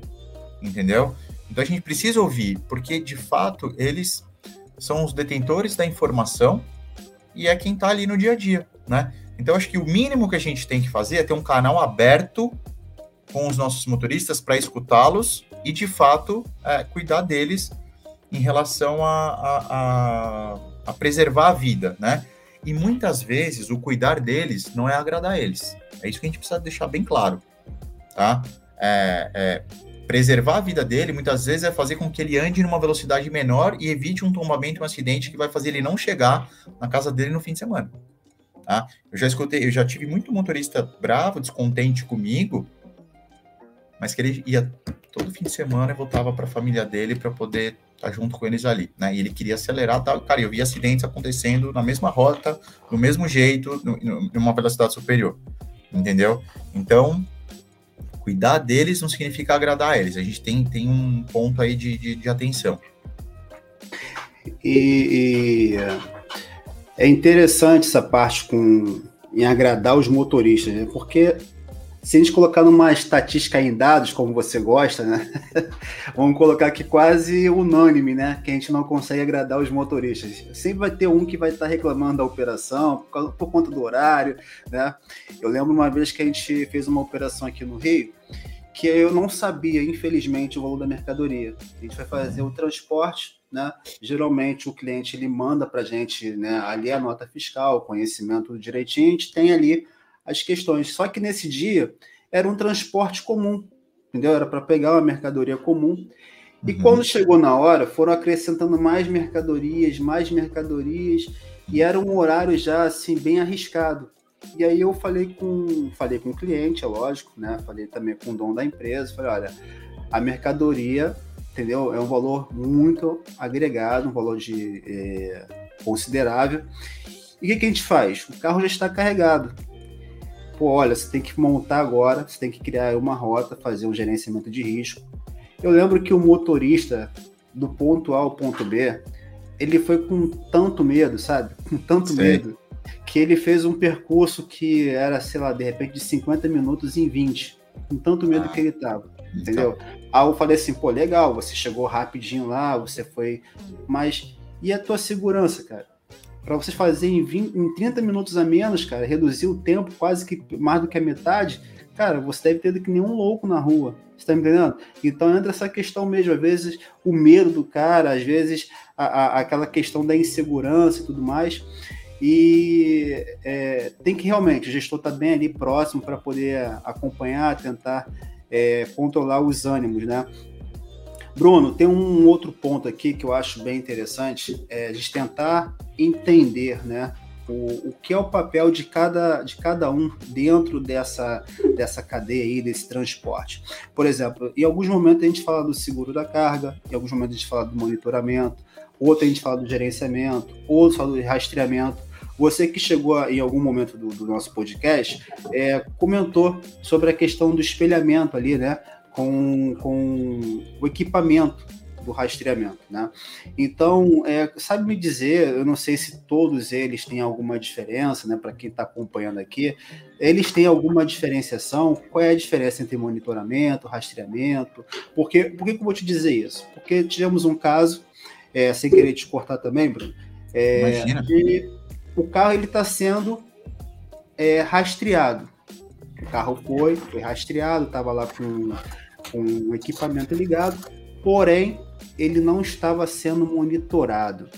entendeu? Então a gente precisa ouvir, porque de fato eles são os detentores da informação e é quem está ali no dia a dia, né? Então acho que o mínimo que a gente tem que fazer é ter um canal aberto com os nossos motoristas para escutá-los e de fato é, cuidar deles em relação a, a, a, a, preservar a vida, né? E muitas vezes o cuidar deles não é agradar eles. É isso que a gente precisa deixar bem claro, tá? É, é, preservar a vida dele, muitas vezes, é fazer com que ele ande numa velocidade menor e evite um tombamento, um acidente que vai fazer ele não chegar na casa dele no fim de semana. Tá? Eu já escutei, eu já tive muito motorista bravo, descontente comigo, mas que ele ia todo fim de semana e voltava para a família dele para poder estar tá junto com eles ali, né? E ele queria acelerar, tal. Cara, eu vi acidentes acontecendo na mesma rota, do mesmo jeito, numa velocidade superior, entendeu? Então, cuidar deles não significa agradar eles. A gente tem, tem um ponto aí de, de, de atenção. E, e, é interessante essa parte com em agradar os motoristas, né? porque se a gente colocar numa estatística em dados, como você gosta, né? *laughs* Vamos colocar aqui quase unânime, né? Que a gente não consegue agradar os motoristas. Sempre vai ter um que vai estar reclamando da operação por, por conta do horário, né? Eu lembro uma vez que a gente fez uma operação aqui no Rio que eu não sabia, infelizmente, o valor da mercadoria. A gente vai fazer o transporte, né? Geralmente o cliente ele manda para a gente, né? Ali a nota fiscal, o conhecimento direitinho, a gente tem ali as questões. Só que nesse dia era um transporte comum, entendeu? Era para pegar uma mercadoria comum. E uhum. quando chegou na hora, foram acrescentando mais mercadorias, mais mercadorias, e era um horário já assim bem arriscado. E aí eu falei com, falei com o cliente, é lógico, né? Falei também com o dono da empresa, falei, olha, a mercadoria, entendeu? É um valor muito agregado, um valor de é, considerável. E o que, que a gente faz? O carro já está carregado pô, olha, você tem que montar agora, você tem que criar uma rota, fazer um gerenciamento de risco. Eu lembro que o motorista do ponto A ao ponto B, ele foi com tanto medo, sabe? Com tanto Sei. medo, que ele fez um percurso que era, sei lá, de repente de 50 minutos em 20. Com tanto medo ah, que ele tava, entendeu? Então. Aí eu falei assim, pô, legal, você chegou rapidinho lá, você foi. Mas e a tua segurança, cara? para vocês fazerem em, 20, em 30 minutos a menos, cara, reduzir o tempo quase que mais do que a metade, cara, você deve ter do que nenhum louco na rua. Você tá me entendendo? Então entra essa questão mesmo, às vezes o medo do cara, às vezes a, a, aquela questão da insegurança e tudo mais. E é, tem que realmente, o gestor tá bem ali próximo para poder acompanhar, tentar é, controlar os ânimos, né? Bruno, tem um outro ponto aqui que eu acho bem interessante, é a gente tentar entender, né, o, o que é o papel de cada, de cada um dentro dessa, dessa cadeia aí, desse transporte. Por exemplo, em alguns momentos a gente fala do seguro da carga, em alguns momentos a gente fala do monitoramento, outro a gente fala do gerenciamento, outro fala do rastreamento. Você que chegou em algum momento do, do nosso podcast é, comentou sobre a questão do espelhamento ali, né? com, com o equipamento do rastreamento, né? Então, é, sabe me dizer, eu não sei se todos eles têm alguma diferença, né? Para quem está acompanhando aqui, eles têm alguma diferenciação? Qual é a diferença entre monitoramento, rastreamento? Porque, por que, que eu vou te dizer isso? Porque tivemos um caso, é, sem querer te cortar também, Bruno, é, Imagina. O carro ele está sendo é, rastreado. O carro foi, foi rastreado, estava lá com com o equipamento ligado, porém ele não estava sendo monitorado.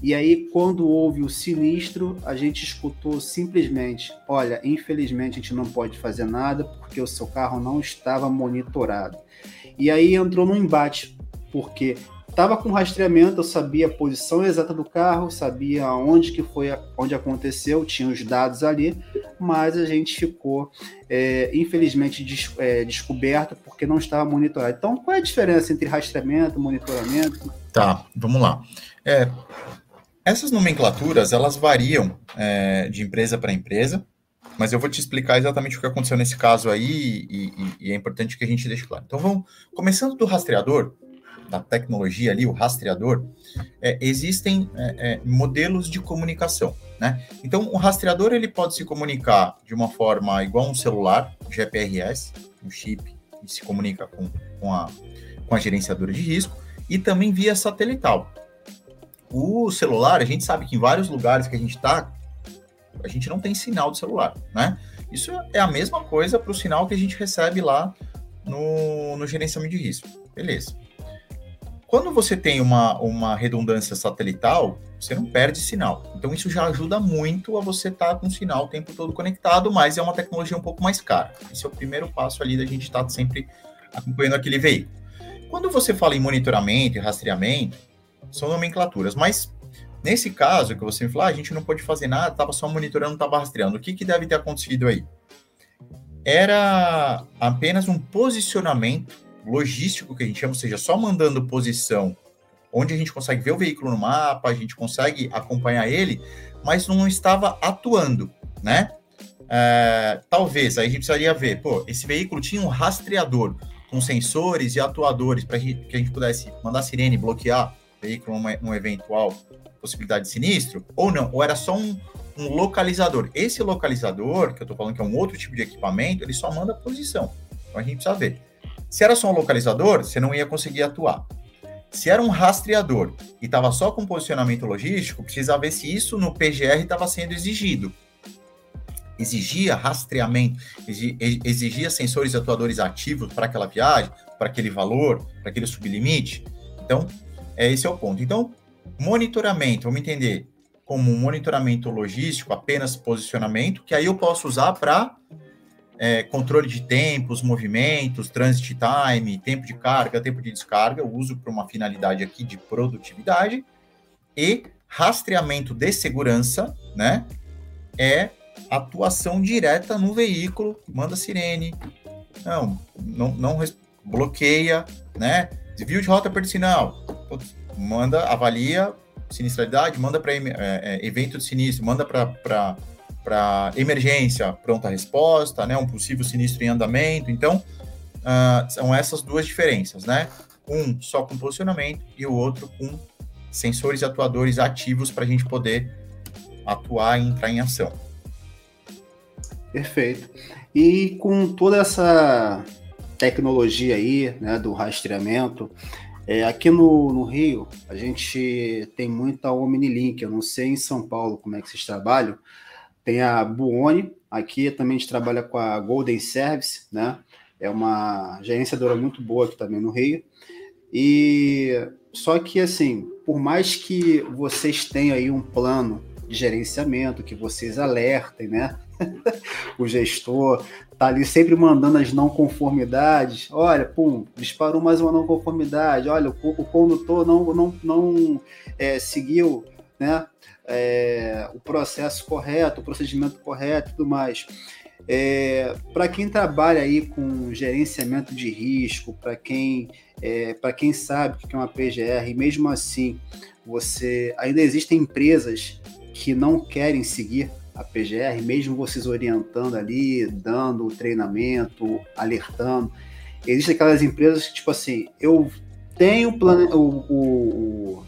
E aí, quando houve o sinistro, a gente escutou simplesmente: olha, infelizmente a gente não pode fazer nada porque o seu carro não estava monitorado. E aí entrou no embate, porque estava com rastreamento, eu sabia a posição exata do carro, sabia onde que foi, onde aconteceu, tinha os dados ali, mas a gente ficou, é, infelizmente, des, é, descoberto porque não estava monitorado. Então, qual é a diferença entre rastreamento monitoramento? Tá, vamos lá. É, essas nomenclaturas, elas variam é, de empresa para empresa, mas eu vou te explicar exatamente o que aconteceu nesse caso aí e, e, e é importante que a gente deixe claro. Então, vamos, começando do rastreador, da tecnologia ali, o rastreador, é, existem é, é, modelos de comunicação, né? Então, o rastreador ele pode se comunicar de uma forma igual um celular, GPRS, um chip que se comunica com, com, a, com a gerenciadora de risco, e também via satelital. O celular, a gente sabe que em vários lugares que a gente está, a gente não tem sinal de celular, né? Isso é a mesma coisa para o sinal que a gente recebe lá no, no gerenciamento de risco. Beleza. Quando você tem uma, uma redundância satelital, você não perde sinal. Então, isso já ajuda muito a você estar tá com o sinal o tempo todo conectado, mas é uma tecnologia um pouco mais cara. Esse é o primeiro passo ali da gente estar tá sempre acompanhando aquele veículo. Quando você fala em monitoramento e rastreamento, são nomenclaturas, mas nesse caso que você me falou, ah, a gente não pode fazer nada, estava só monitorando, estava rastreando. O que, que deve ter acontecido aí? Era apenas um posicionamento logístico que a gente chama, ou seja, só mandando posição onde a gente consegue ver o veículo no mapa, a gente consegue acompanhar ele, mas não estava atuando, né? É, talvez aí a gente precisaria ver, pô, esse veículo tinha um rastreador com sensores e atuadores para que a gente pudesse mandar sirene, bloquear o veículo numa, numa eventual possibilidade de sinistro, ou não, ou era só um, um localizador. Esse localizador, que eu estou falando que é um outro tipo de equipamento, ele só manda posição. Então a gente precisa ver. Se era só um localizador, você não ia conseguir atuar. Se era um rastreador e estava só com posicionamento logístico, precisa ver se isso no PGR estava sendo exigido exigia rastreamento, exigia sensores atuadores ativos para aquela viagem, para aquele valor, para aquele sublimite. Então, é, esse é o ponto. Então, monitoramento, vamos entender como um monitoramento logístico, apenas posicionamento, que aí eu posso usar para é, controle de tempos, movimentos, transit time, tempo de carga, tempo de descarga, eu uso para uma finalidade aqui de produtividade, e rastreamento de segurança, né? É atuação direta no veículo, manda sirene, não, não, não bloqueia, né? Desvio de rota perto sinal, manda, avalia sinistralidade, manda para é, é, evento de sinistro, manda para emergência, pronta resposta, né? Um possível sinistro em andamento. Então, uh, são essas duas diferenças, né? Um só com posicionamento e o outro com sensores e atuadores ativos para a gente poder atuar e entrar em ação. Perfeito. E com toda essa tecnologia aí, né, do rastreamento, é, aqui no, no, Rio, a gente tem muita Omnilink. Eu não sei em São Paulo como é que vocês trabalham. Tem a Buoni, aqui também a gente trabalha com a Golden Service, né? É uma gerenciadora muito boa aqui também no Rio. E só que assim, por mais que vocês tenham aí um plano de gerenciamento, que vocês alertem, né? *laughs* o gestor tá ali sempre mandando as não conformidades. Olha, pum, disparou mais uma não conformidade. Olha, o, o condutor não, não, não é, seguiu né, é, o processo correto, o procedimento correto e tudo mais. É, para quem trabalha aí com gerenciamento de risco, para quem, é, quem sabe o que é uma PGR, e mesmo assim você ainda existem empresas que não querem seguir a PGR, mesmo vocês orientando ali, dando treinamento, alertando. Existem aquelas empresas que, tipo assim, eu tenho o, o, o,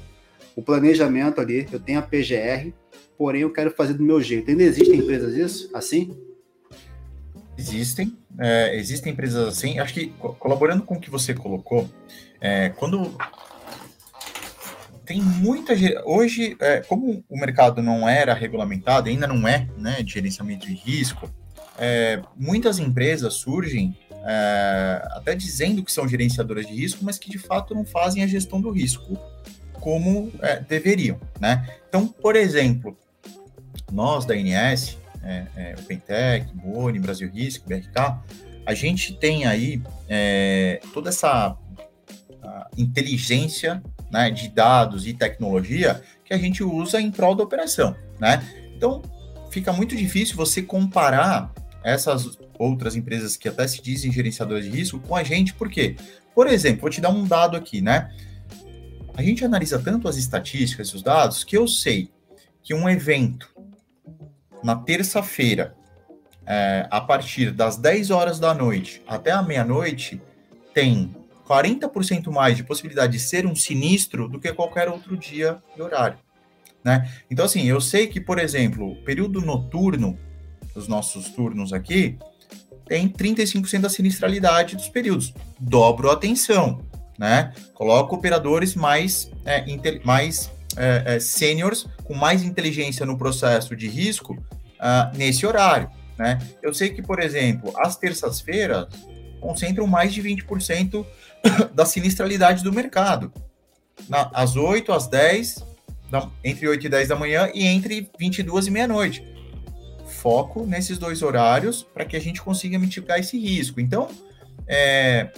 planejamento ali, eu tenho a PGR, porém eu quero fazer do meu jeito. Ainda existem empresas isso, assim? Existem, é, existem empresas assim. Acho que colaborando com o que você colocou, é, quando tem muita. Hoje, é, como o mercado não era regulamentado, ainda não é, né, de gerenciamento de risco, é, muitas empresas surgem é, até dizendo que são gerenciadoras de risco, mas que de fato não fazem a gestão do risco como é, deveriam, né? Então, por exemplo, nós da INS, é, é, o Pentec, Boni, Brasil Risco, BRK, a gente tem aí é, toda essa inteligência né, de dados e tecnologia que a gente usa em prol da operação, né? Então, fica muito difícil você comparar essas outras empresas que até se dizem gerenciadoras de risco com a gente, por quê? Por exemplo, vou te dar um dado aqui, né? A gente analisa tanto as estatísticas e os dados que eu sei que um evento na terça-feira, é, a partir das 10 horas da noite até a meia-noite, tem 40% mais de possibilidade de ser um sinistro do que qualquer outro dia e horário. Né? Então, assim, eu sei que, por exemplo, o período noturno dos nossos turnos aqui tem 35% da sinistralidade dos períodos. Dobro a atenção, né? Coloco operadores mais, é, mais é, é, sêniores, com mais inteligência no processo de risco uh, nesse horário, né? Eu sei que, por exemplo, às terças-feiras concentram mais de 20% *coughs* da sinistralidade do mercado. Na, às 8, às 10, da, entre 8 e 10 da manhã e entre 22 e meia-noite. Foco nesses dois horários para que a gente consiga mitigar esse risco. Então, é,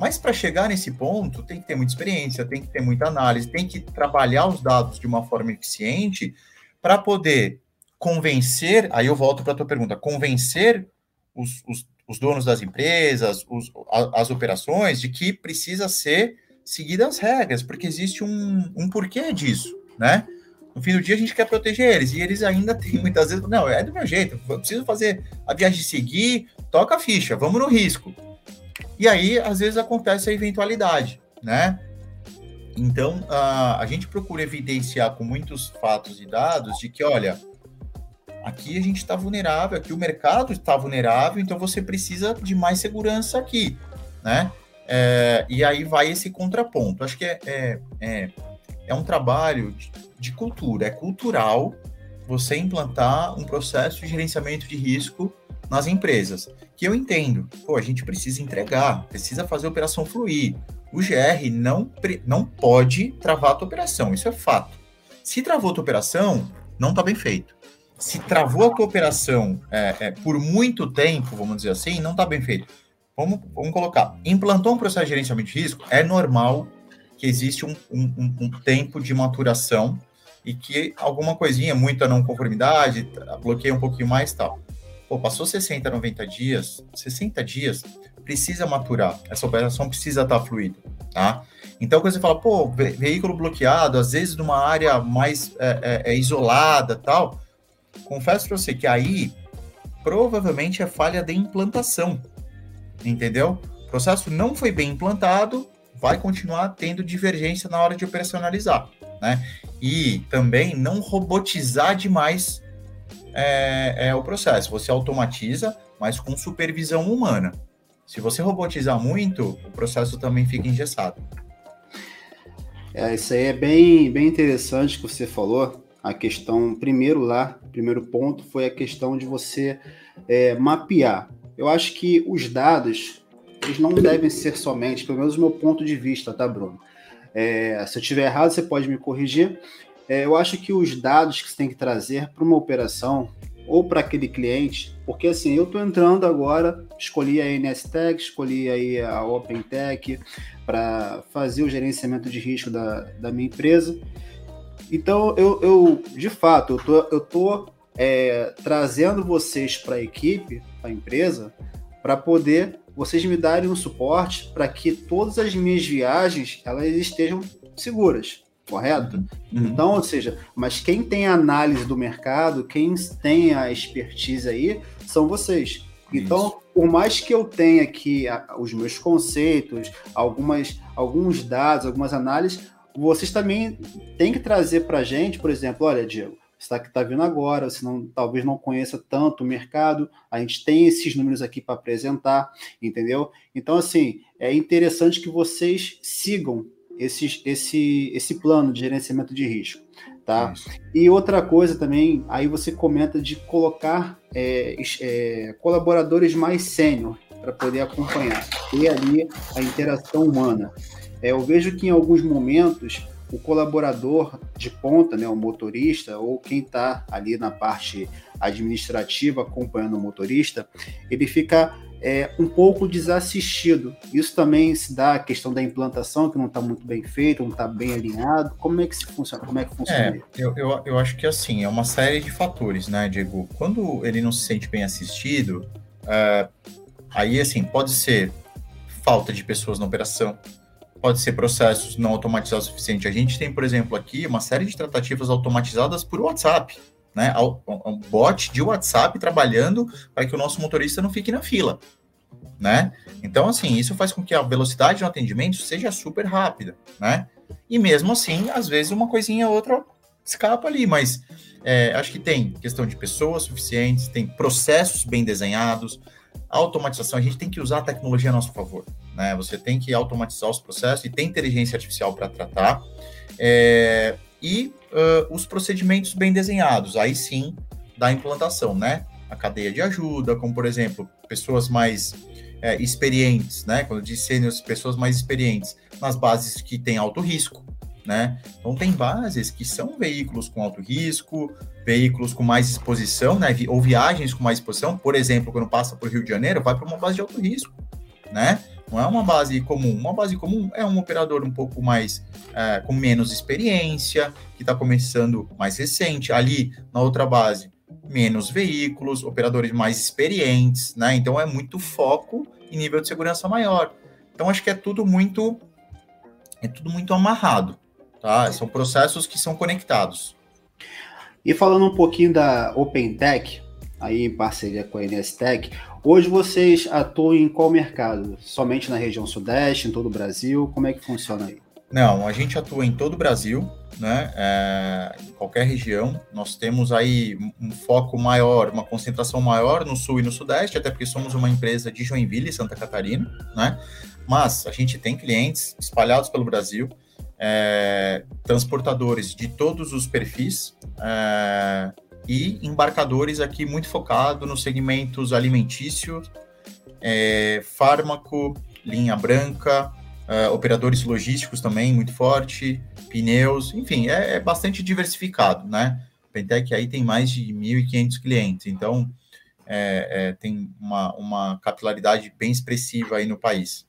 Mas para chegar nesse ponto, tem que ter muita experiência, tem que ter muita análise, tem que trabalhar os dados de uma forma eficiente para poder convencer. Aí eu volto para a tua pergunta: convencer os, os, os donos das empresas, os, as operações, de que precisa ser seguidas as regras, porque existe um, um porquê disso, né? No fim do dia a gente quer proteger eles e eles ainda têm muitas vezes, não, é do meu jeito, eu preciso fazer a viagem seguir, toca a ficha, vamos no risco. E aí, às vezes, acontece a eventualidade, né? Então, a, a gente procura evidenciar com muitos fatos e dados de que, olha, aqui a gente está vulnerável, aqui o mercado está vulnerável, então você precisa de mais segurança aqui, né? É, e aí vai esse contraponto. Acho que é, é, é, é um trabalho de, de cultura, é cultural você implantar um processo de gerenciamento de risco nas empresas. Que eu entendo, pô, a gente precisa entregar, precisa fazer a operação fluir. O GR não, não pode travar a tua operação, isso é fato. Se travou a tua operação, não está bem feito. Se travou a tua operação é, é, por muito tempo, vamos dizer assim, não está bem feito. Vamos, vamos colocar, implantou um processo de gerenciamento de risco, é normal que existe um, um, um tempo de maturação e que alguma coisinha, muita não conformidade, bloqueia um pouquinho mais tal. Pô, passou 60, 90 dias, 60 dias, precisa maturar. Essa operação precisa estar fluida, tá? Então, quando você fala, pô, ve veículo bloqueado, às vezes numa área mais é, é, é isolada tal, confesso para você que aí provavelmente é falha de implantação, entendeu? O processo não foi bem implantado, vai continuar tendo divergência na hora de operacionalizar, né? E também não robotizar demais é, é o processo. Você automatiza, mas com supervisão humana. Se você robotizar muito, o processo também fica engessado. É, isso aí é bem, bem interessante que você falou. A questão, primeiro lá, primeiro ponto foi a questão de você é, mapear. Eu acho que os dados, eles não devem ser somente, pelo menos do meu ponto de vista, tá, Bruno? É, se eu estiver errado, você pode me corrigir. É, eu acho que os dados que você tem que trazer para uma operação ou para aquele cliente, porque assim, eu estou entrando agora, escolhi a NSTech, escolhi aí a OpenTech para fazer o gerenciamento de risco da, da minha empresa. Então, eu, eu de fato, eu tô, eu tô é, trazendo vocês para a equipe, para a empresa, para poder vocês me darem um suporte para que todas as minhas viagens elas estejam seguras correto? Uhum. Então, ou seja, mas quem tem a análise do mercado, quem tem a expertise aí, são vocês. Então, Isso. por mais que eu tenha aqui os meus conceitos, algumas, alguns dados, algumas análises, vocês também têm que trazer para a gente, por exemplo, olha, Diego, você está tá vindo agora, você não, talvez não conheça tanto o mercado, a gente tem esses números aqui para apresentar, entendeu? Então, assim, é interessante que vocês sigam esse, esse, esse plano de gerenciamento de risco. Tá? E outra coisa também, aí você comenta de colocar é, é, colaboradores mais sênior para poder acompanhar, ter ali a interação humana. É, eu vejo que em alguns momentos o colaborador de ponta, né, o motorista, ou quem está ali na parte administrativa acompanhando o motorista, ele fica é, um pouco desassistido. Isso também se dá a questão da implantação, que não está muito bem feita, não está bem alinhado. Como é que se funciona? Como é que funciona? É, eu, eu, eu, acho que assim, é uma série de fatores, né, Diego? Quando ele não se sente bem assistido, é, aí assim, pode ser falta de pessoas na operação, pode ser processos não automatizados o suficiente. A gente tem, por exemplo, aqui uma série de tratativas automatizadas por WhatsApp né, um bot de WhatsApp trabalhando para que o nosso motorista não fique na fila, né? Então, assim, isso faz com que a velocidade no atendimento seja super rápida, né? E mesmo assim, às vezes uma coisinha ou outra escapa ali, mas é, acho que tem questão de pessoas suficientes, tem processos bem desenhados, automatização, a gente tem que usar a tecnologia a nosso favor, né? Você tem que automatizar os processos e tem inteligência artificial para tratar. É, e uh, os procedimentos bem desenhados, aí sim da implantação, né? A cadeia de ajuda, como por exemplo, pessoas mais é, experientes, né? Quando eu disse pessoas mais experientes nas bases que têm alto risco, né? Então tem bases que são veículos com alto risco, veículos com mais exposição, né? Ou viagens com mais exposição, por exemplo, quando passa por Rio de Janeiro, vai para uma base de alto risco, né? Não é uma base comum. Uma base comum é um operador um pouco mais é, com menos experiência, que está começando mais recente. Ali, na outra base, menos veículos, operadores mais experientes, né? Então é muito foco e nível de segurança maior. Então acho que é tudo muito é tudo muito amarrado, tá? São processos que são conectados. E falando um pouquinho da OpenTech, aí em parceria com a NSTech, hoje vocês atuam em qual mercado? Somente na região sudeste, em todo o Brasil? Como é que funciona aí? Não, a gente atua em todo o Brasil, né? É, em qualquer região. Nós temos aí um foco maior, uma concentração maior no sul e no sudeste, até porque somos uma empresa de Joinville, Santa Catarina, né? Mas a gente tem clientes espalhados pelo Brasil, é, transportadores de todos os perfis é, e embarcadores aqui muito focado nos segmentos alimentícios, é, fármaco, linha branca, uh, operadores logísticos também muito forte, pneus, enfim, é, é bastante diversificado, né? Pentec aí tem mais de 1.500 clientes, então é, é, tem uma, uma capilaridade bem expressiva aí no país.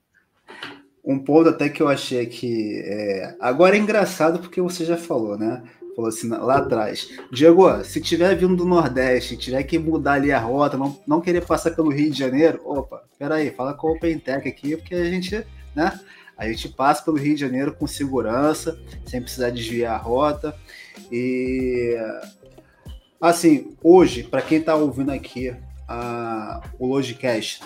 Um ponto até que eu achei que é... agora é engraçado porque você já falou, né? Falou assim lá atrás. Diego, se tiver vindo do Nordeste, tiver que mudar ali a rota, não, não querer passar pelo Rio de Janeiro, opa, peraí, fala com o OpenTech aqui, porque a gente, né? A gente passa pelo Rio de Janeiro com segurança, sem precisar desviar a rota. E assim, hoje, para quem está ouvindo aqui a, o Logicast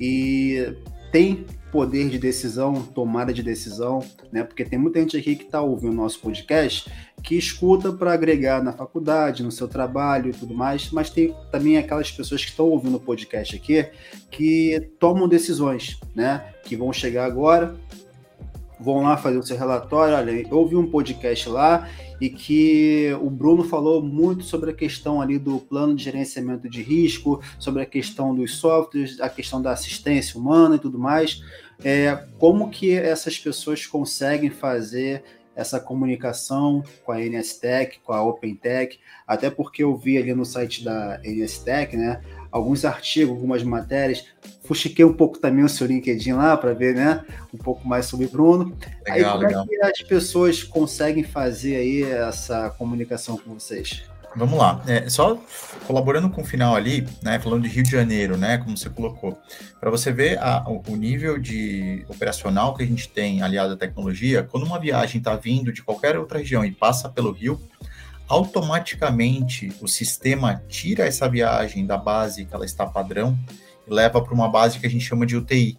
e tem poder de decisão, tomada de decisão, né? Porque tem muita gente aqui que está ouvindo o nosso podcast que escuta para agregar na faculdade, no seu trabalho e tudo mais, mas tem também aquelas pessoas que estão ouvindo o podcast aqui que tomam decisões, né? Que vão chegar agora, vão lá fazer o seu relatório. Olha, eu ouvi um podcast lá e que o Bruno falou muito sobre a questão ali do plano de gerenciamento de risco, sobre a questão dos softwares, a questão da assistência humana e tudo mais. É, como que essas pessoas conseguem fazer essa comunicação com a NSTech, com a OpenTech, até porque eu vi ali no site da NSTech, né, alguns artigos, algumas matérias. Fuxiquei um pouco também o seu LinkedIn lá para ver, né, um pouco mais sobre o Bruno. Legal, aí como legal. é que as pessoas conseguem fazer aí essa comunicação com vocês? Vamos lá. É, só colaborando com o final ali, né, falando de Rio de Janeiro, né, como você colocou, para você ver a, o nível de operacional que a gente tem aliado à tecnologia, quando uma viagem está vindo de qualquer outra região e passa pelo Rio, automaticamente o sistema tira essa viagem da base que ela está padrão e leva para uma base que a gente chama de UTI,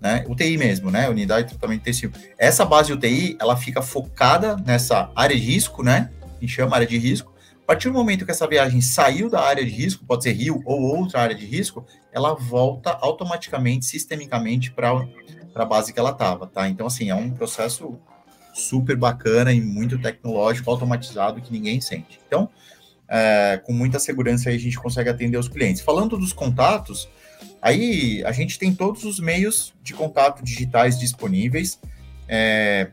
né? UTI mesmo, né? Unidade de tratamento intensivo. Essa base UTI, ela fica focada nessa área de risco, né? A gente chama área de risco. Partir do momento que essa viagem saiu da área de risco, pode ser rio ou outra área de risco, ela volta automaticamente, sistemicamente para a base que ela estava, tá? Então, assim, é um processo super bacana e muito tecnológico, automatizado, que ninguém sente. Então, é, com muita segurança aí a gente consegue atender os clientes. Falando dos contatos, aí a gente tem todos os meios de contato digitais disponíveis. É,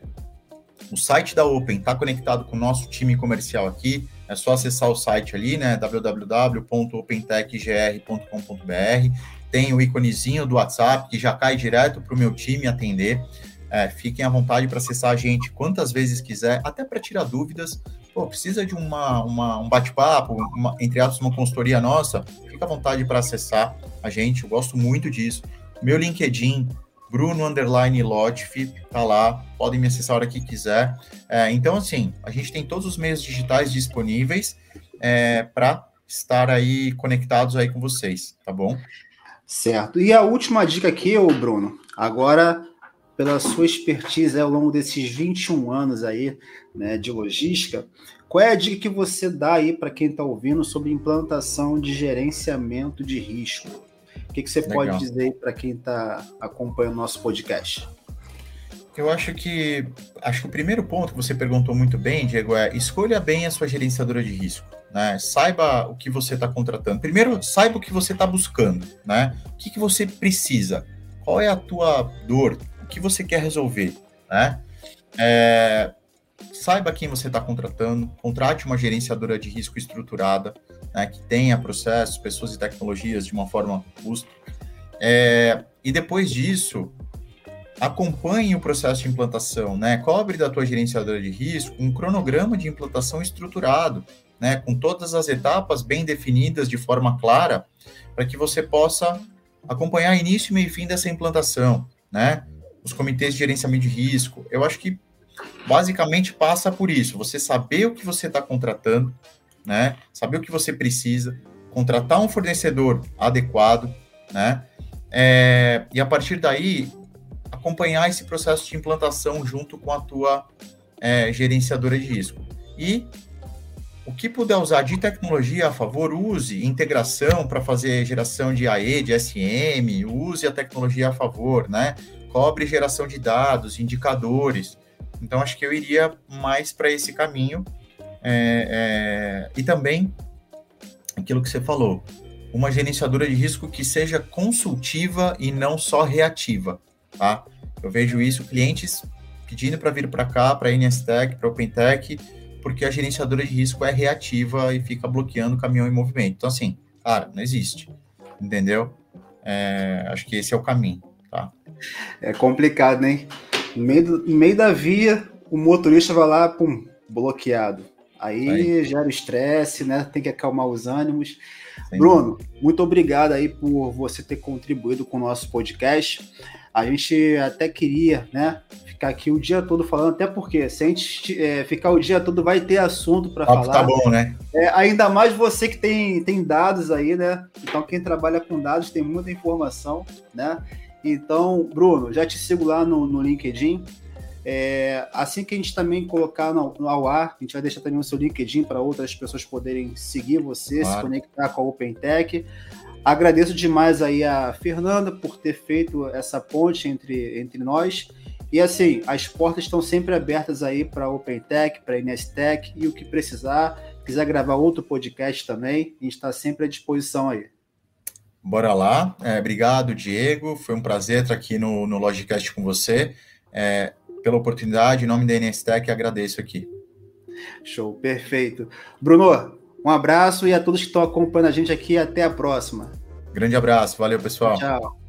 o site da Open está conectado com o nosso time comercial aqui. É só acessar o site ali, né? www.opentechgr.com.br. Tem o íconezinho do WhatsApp que já cai direto para o meu time atender. É, fiquem à vontade para acessar a gente quantas vezes quiser, até para tirar dúvidas. Pô, precisa de uma, uma um bate-papo, entre aspas, uma consultoria nossa? Fica à vontade para acessar a gente, eu gosto muito disso. Meu LinkedIn, Bruno Underline Lotfi, tá lá, podem me acessar a hora que quiser. É, então, assim, a gente tem todos os meios digitais disponíveis é, para estar aí conectados aí com vocês, tá bom? Certo. E a última dica aqui, ô Bruno, agora pela sua expertise ao longo desses 21 anos aí, né, de logística, qual é a dica que você dá aí para quem está ouvindo sobre implantação de gerenciamento de risco? O que, que você Legal. pode dizer para quem está acompanhando o nosso podcast? Eu acho que acho que o primeiro ponto que você perguntou muito bem, Diego, é escolha bem a sua gerenciadora de risco. Né? Saiba o que você está contratando. Primeiro, saiba o que você está buscando, né? O que, que você precisa? Qual é a tua dor? que você quer resolver, né? É, saiba quem você está contratando, contrate uma gerenciadora de risco estruturada, né, que tenha processos, pessoas e tecnologias de uma forma robusta. É, e depois disso, acompanhe o processo de implantação, né? Cobre da tua gerenciadora de risco um cronograma de implantação estruturado, né? Com todas as etapas bem definidas de forma clara, para que você possa acompanhar início, meio e fim dessa implantação, né? Os comitês de gerenciamento de risco. Eu acho que basicamente passa por isso. Você saber o que você está contratando, né? Saber o que você precisa, contratar um fornecedor adequado, né? É, e a partir daí acompanhar esse processo de implantação junto com a tua é, gerenciadora de risco. E o que puder usar de tecnologia a favor, use integração para fazer geração de AE, de SM, use a tecnologia a favor, né? Cobre geração de dados, indicadores. Então, acho que eu iria mais para esse caminho. É, é, e também aquilo que você falou, uma gerenciadora de risco que seja consultiva e não só reativa, tá? Eu vejo isso, clientes pedindo para vir para cá, para a NSTech, para a OpenTech, porque a gerenciadora de risco é reativa e fica bloqueando o caminhão em movimento. Então, assim, cara, não existe, entendeu? É, acho que esse é o caminho, tá? É complicado, né? No meio, do, no meio da via, o motorista vai lá, pum, bloqueado. Aí, aí. gera estresse, né? Tem que acalmar os ânimos. Sim. Bruno, muito obrigado aí por você ter contribuído com o nosso podcast. A gente até queria, né, ficar aqui o dia todo falando, até porque se a gente é, ficar o dia todo vai ter assunto para falar. Tá bom, né? É, ainda mais você que tem, tem dados aí, né? Então quem trabalha com dados tem muita informação, né? Então, Bruno, já te sigo lá no, no LinkedIn. É, assim que a gente também colocar no, no, ao ar, a gente vai deixar também o seu LinkedIn para outras pessoas poderem seguir você, claro. se conectar com a OpenTech. Agradeço demais aí a Fernanda por ter feito essa ponte entre, entre nós. E assim, as portas estão sempre abertas aí para a OpenTech, para a Inestec e o que precisar. Quiser gravar outro podcast também, a gente está sempre à disposição aí. Bora lá. É, obrigado, Diego. Foi um prazer estar aqui no, no Logicast com você. É, pela oportunidade, em nome da NSTech, agradeço aqui. Show, perfeito. Bruno, um abraço e a todos que estão acompanhando a gente aqui. Até a próxima. Grande abraço. Valeu, pessoal. Tchau.